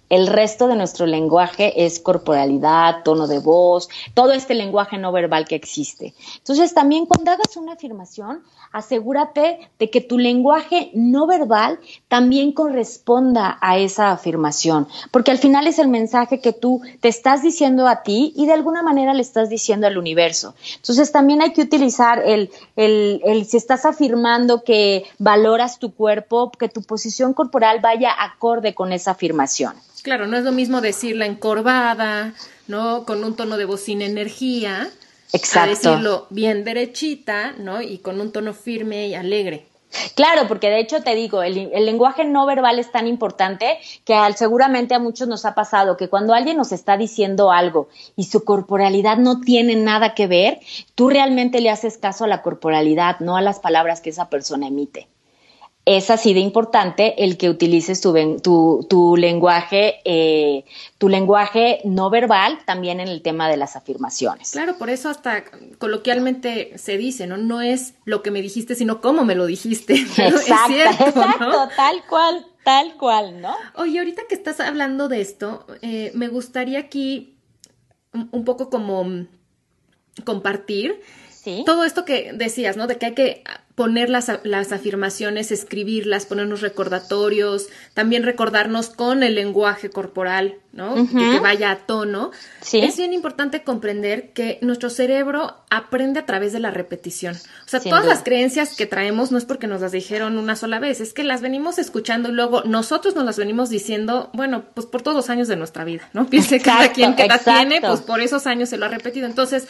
El resto de nuestro lenguaje es corporalidad, tono de voz, todo este lenguaje no verbal que existe. Entonces, también cuando hagas una afirmación, asegúrate de que tu lenguaje no verbal también corresponda a esa afirmación, porque al final es el mensaje que tú te estás diciendo a ti y de alguna manera le estás diciendo al universo. Entonces, también hay que utilizar el, el, el si estás afirmando que valoras tu cuerpo, que tu posición corporal vaya acorde con esa afirmación. Claro, no es lo mismo decirla encorvada, ¿no? Con un tono de voz sin energía. Exacto. A decirlo bien derechita, ¿no? Y con un tono firme y alegre. Claro, porque de hecho te digo, el, lenguaje no verbal es tan importante que al, seguramente a muchos nos ha pasado que cuando alguien nos está diciendo algo y su corporalidad no tiene nada que ver, tú realmente le haces caso a la corporalidad, no a las palabras que esa persona emite es así de importante el que utilices tu, tu, lenguaje, eh, tu lenguaje no verbal también en el tema de las afirmaciones. Claro, por eso hasta coloquialmente se dice, ¿no? No es lo que me dijiste, sino cómo me lo dijiste. (laughs) Exacto, exacto, tal cual, tal cual, ¿no? Oye, ahorita que estás hablando de esto, eh, me gustaría aquí un poco como compartir todo esto que decías, ¿no? De que hay que poner las, las, afirmaciones, escribirlas, ponernos recordatorios, también recordarnos con el lenguaje corporal, ¿no? que, vaya a tono. Sí. Es bien importante comprender que nuestro cerebro aprende a través de la repetición. O sea, todas las creencias que traemos no es porque nos las dijeron una sola vez, es que las venimos escuchando y luego nosotros nos las venimos diciendo, bueno, pues por todos los años de nuestra vida, ¿no? (laughs) Piense cada quien que la tiene, pues por esos años se lo ha repetido. Entonces,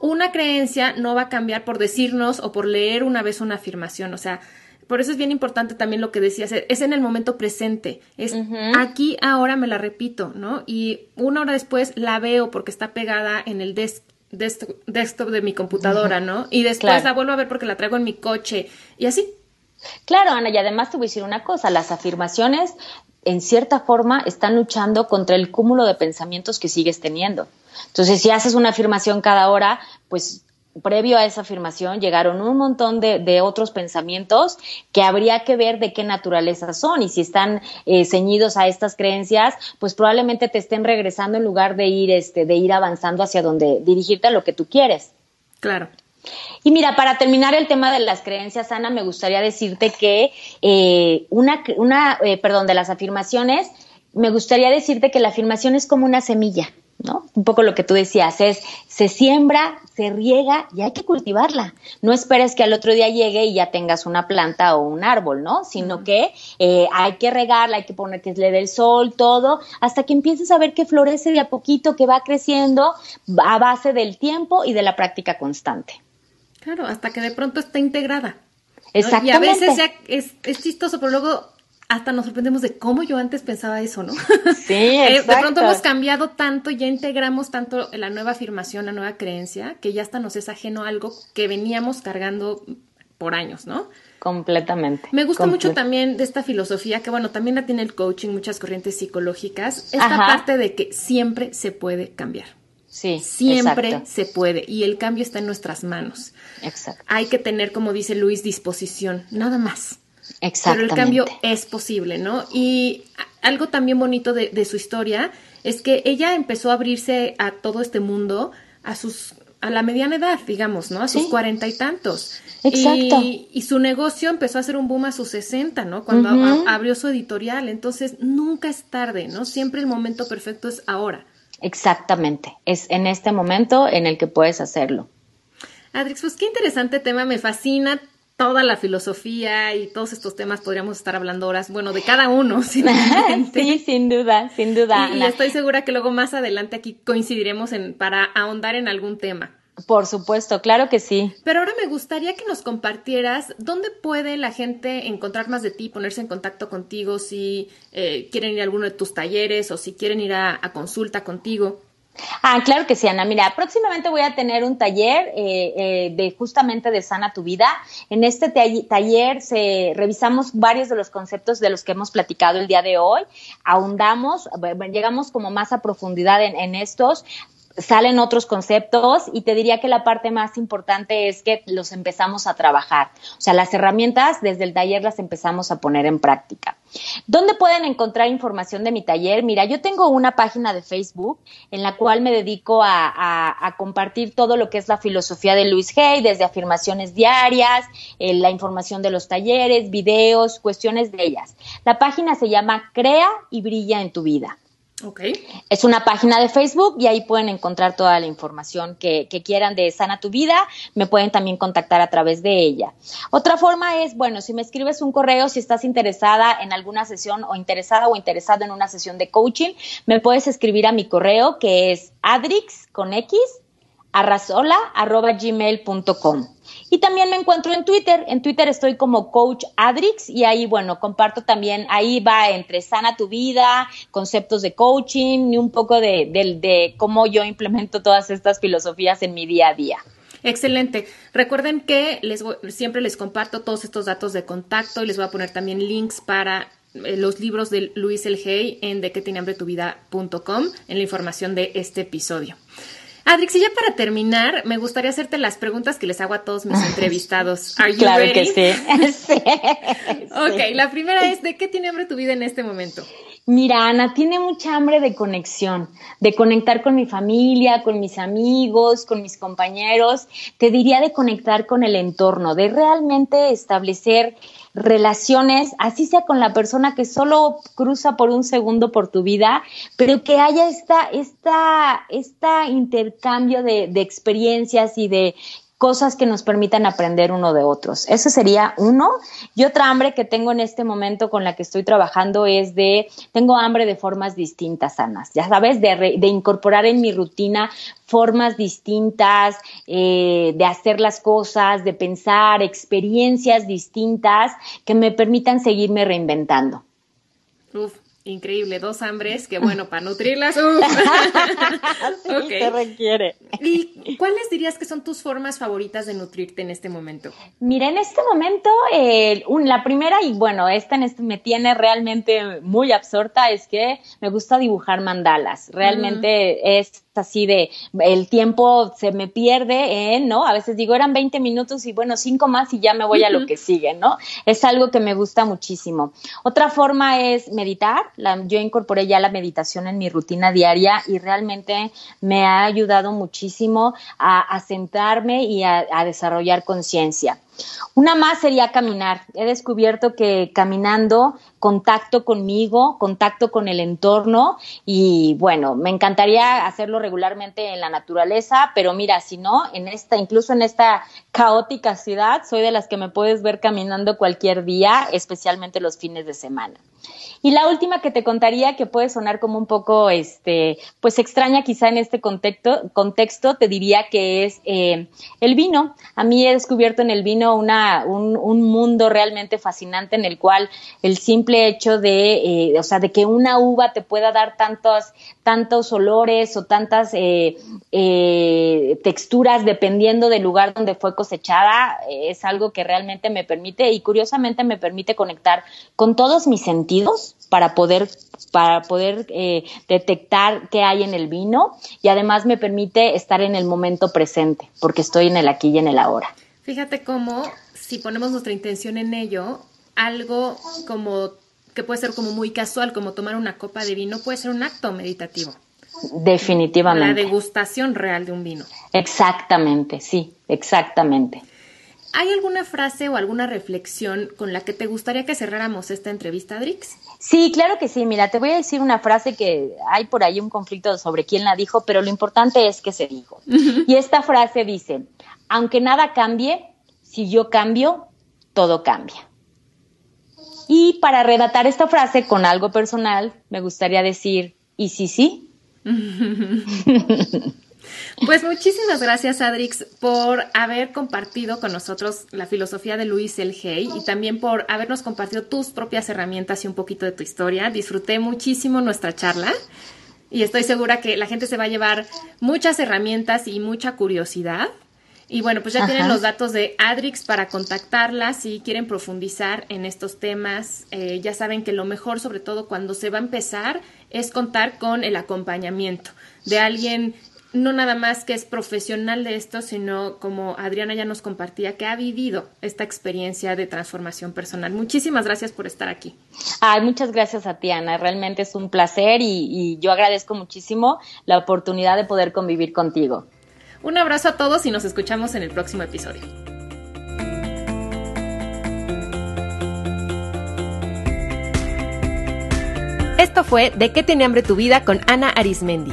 una creencia no va a cambiar por decirnos o por leer una vez una afirmación, o sea, por eso es bien importante también lo que decías, es en el momento presente, es aquí ahora me la repito, ¿no? Y una hora después la veo porque está pegada en el desktop de mi computadora, ¿no? Y después la vuelvo a ver porque la traigo en mi coche y así. Claro, Ana, y además te voy a decir una cosa, las afirmaciones en cierta forma están luchando contra el cúmulo de pensamientos que sigues teniendo. Entonces, si haces una afirmación cada hora, pues previo a esa afirmación llegaron un montón de, otros pensamientos que habría que ver de qué naturaleza son y si están eh, ceñidos a estas creencias, pues probablemente te estén regresando en lugar de ir, este, de ir avanzando hacia donde dirigirte a lo que tú quieres. Claro. Y mira, para terminar el tema de las creencias, Ana, me gustaría decirte que eh, una, una eh, perdón, de las afirmaciones, me gustaría decirte que la afirmación es como una semilla. ¿No? Un poco lo que tú decías es, se siembra, se riega y hay que cultivarla. No esperes que al otro día llegue y ya tengas una planta o un árbol, ¿no? Sino que eh, hay que regarla, hay que poner que le dé el sol, todo, hasta que empieces a ver que florece de a poquito, que va creciendo a base del tiempo y de la práctica constante. Claro, hasta que de pronto está integrada. Exactamente. Y a veces ya es, es chistoso, pero luego hasta nos sorprendemos de cómo yo antes pensaba eso, ¿no? Sí, exacto. (laughs) Eh, de pronto hemos cambiado tanto, ya integramos tanto la nueva afirmación, la nueva creencia, que ya hasta nos es ajeno algo que veníamos cargando por años, ¿no? Completamente. Me gusta mucho también de esta filosofía, que bueno, también la tiene el coaching, muchas corrientes psicológicas, esta parte de que siempre se puede cambiar. Sí, siempre se puede y el cambio está en nuestras manos. Exacto. Hay que tener, como dice Luis, disposición, nada más. Pero el cambio es posible, ¿no? Y algo también bonito de, su historia es que ella empezó a abrirse a todo este mundo a sus a la mediana edad, digamos, ¿no? A sus cuarenta y tantos. Exacto. Y, su negocio empezó a hacer un boom a sus sesenta, ¿no? Cuando abrió su editorial. Entonces, nunca es tarde, ¿no? Siempre el momento perfecto es ahora. Exactamente. Es en este momento en el que puedes hacerlo. Adrix, pues qué interesante tema, me fascina toda la filosofía y todos estos temas podríamos estar hablando horas, bueno, de cada uno. (laughs) (laughs) sí, sin duda, sin duda. Y, estoy segura que luego más adelante aquí coincidiremos en, para ahondar en algún tema. Por supuesto, claro que sí. Pero ahora me gustaría que nos compartieras dónde puede la gente encontrar más de ti, ponerse en contacto contigo, si eh, quieren ir a alguno de tus talleres o si quieren ir a consulta contigo. Ah, claro que sí, Ana. Mira, próximamente voy a tener un taller eh, eh, de justamente de Sana tu Vida. En este taller se, revisamos varios de los conceptos de los que hemos platicado el día de hoy. Ahondamos, llegamos como más a profundidad en, en estos salen otros conceptos y te diría que la parte más importante es que los empezamos a trabajar. O sea, las herramientas desde el taller las empezamos a poner en práctica. ¿Dónde pueden encontrar información de mi taller? Mira, yo tengo una página de Facebook en la cual me dedico a, compartir todo lo que es la filosofía de Luis Hay, desde afirmaciones diarias, eh, la información de los talleres, videos, cuestiones de ellas. La página se llama Crea y Brilla en tu vida. Okay. Es una página de Facebook y ahí pueden encontrar toda la información que, quieran de Sana tu Vida. Me pueden también contactar a través de ella. Otra forma es, bueno, si me escribes un correo, si estás interesada en alguna sesión o interesada o interesado en una sesión de coaching, me puedes escribir a mi correo que es adrix con x arrasola arroba. Y también me encuentro en Twitter. En Twitter estoy como Coach Adrix y ahí, bueno, comparto también, ahí va entre sana tu vida, conceptos de coaching y un poco de, de cómo yo implemento todas estas filosofías en mi día a día. Excelente. Recuerden que les siempre les comparto todos estos datos de contacto y les voy a poner también links para eh, los libros de Luis El en de que tiene hambre tu vida.com en la información de este episodio. Adrix, y ya para terminar, me gustaría hacerte las preguntas que les hago a todos mis (laughs) entrevistados. Are claro que (laughs) sí. Ok, la primera es, ¿de qué tiene hambre tu vida en este momento? Mira, Ana tiene mucha hambre de conexión, de conectar con mi familia, con mis amigos, con mis compañeros. Te diría de conectar con el entorno, de realmente establecer relaciones, así sea con la persona que solo cruza por un segundo por tu vida, pero que haya esta, esta, esta intercambio de, de experiencias y de cosas que nos permitan aprender uno de otros. Ese sería uno. Y otra hambre que tengo en este momento con la que estoy trabajando es de, tengo hambre de formas distintas, sanas, ya sabes, de, de incorporar en mi rutina formas distintas eh, de hacer las cosas, de pensar, experiencias distintas que me permitan seguirme reinventando. Increíble, dos hambres que bueno, para nutrirlas, (laughs) (laughs) se requiere. ¿Y cuáles dirías que son tus formas favoritas de nutrirte en este momento? Mira, en este momento, eh, la primera, y bueno, esta en este, me tiene realmente muy absorta, es que me gusta dibujar mandalas. Realmente es así de el tiempo se me pierde en, ¿no? A veces digo, eran 20 minutos y bueno, cinco más y ya me voy a lo que sigue, ¿no? Es algo que me gusta muchísimo. Otra forma es meditar. yo incorporé ya la meditación en mi rutina diaria y realmente me ha ayudado muchísimo a, sentarme y a desarrollar conciencia. Una más sería caminar. He descubierto que caminando contacto conmigo, contacto con el entorno y bueno, me encantaría hacerlo regularmente en la naturaleza, pero mira, si no, en esta, incluso en esta caótica ciudad, soy de las que me puedes ver caminando cualquier día, especialmente los fines de semana. Y la última que te contaría, que puede sonar como un poco, este, pues extraña quizá en este contexto, contexto te diría que es eh, el vino. A mí he descubierto en el vino una, un, un, mundo realmente fascinante en el cual el simple hecho de, eh, o sea, de que una uva te pueda dar tantos, tantos olores o tantas eh, texturas dependiendo del lugar donde fue cosechada, es algo que realmente me permite y curiosamente me permite conectar con todos mis sentidos para poder, para poder eh, detectar qué hay en el vino y además me permite estar en el momento presente, porque estoy en el aquí y en el ahora. Fíjate cómo, si ponemos nuestra intención en ello, algo como que puede ser como muy casual, como tomar una copa de vino, puede ser un acto meditativo. Definitivamente. La degustación real de un vino. Exactamente, sí, exactamente. ¿Hay alguna frase o alguna reflexión con la que te gustaría que cerráramos esta entrevista, Drix? Sí, claro que sí. Mira, te voy a decir una frase que hay por ahí un conflicto sobre quién la dijo, pero lo importante es que se dijo. Y esta frase dice, aunque nada cambie, si yo cambio, todo cambia. Y para redactar esta frase con algo personal, me gustaría decir, ¿y si sí? (laughs) Pues muchísimas gracias, Adrix, por haber compartido con nosotros la filosofía de Luis El Hey y también por habernos compartido tus propias herramientas y un poquito de tu historia. Disfruté muchísimo nuestra charla y estoy segura que la gente se va a llevar muchas herramientas y mucha curiosidad. Y bueno, pues ya tienen los datos de Adrix para contactarla si quieren profundizar en estos temas. Eh, ya saben que lo mejor, sobre todo cuando se va a empezar, es contar con el acompañamiento de alguien no nada más que es profesional de esto, sino como Adriana ya nos compartía, que ha vivido esta experiencia de transformación personal. Muchísimas gracias por estar aquí. Ay, muchas gracias a ti, Ana. Realmente es un placer y, y yo agradezco muchísimo la oportunidad de poder convivir contigo. Un abrazo a todos y nos escuchamos en el próximo episodio. Esto fue De qué tiene hambre tu vida con Ana Arismendi.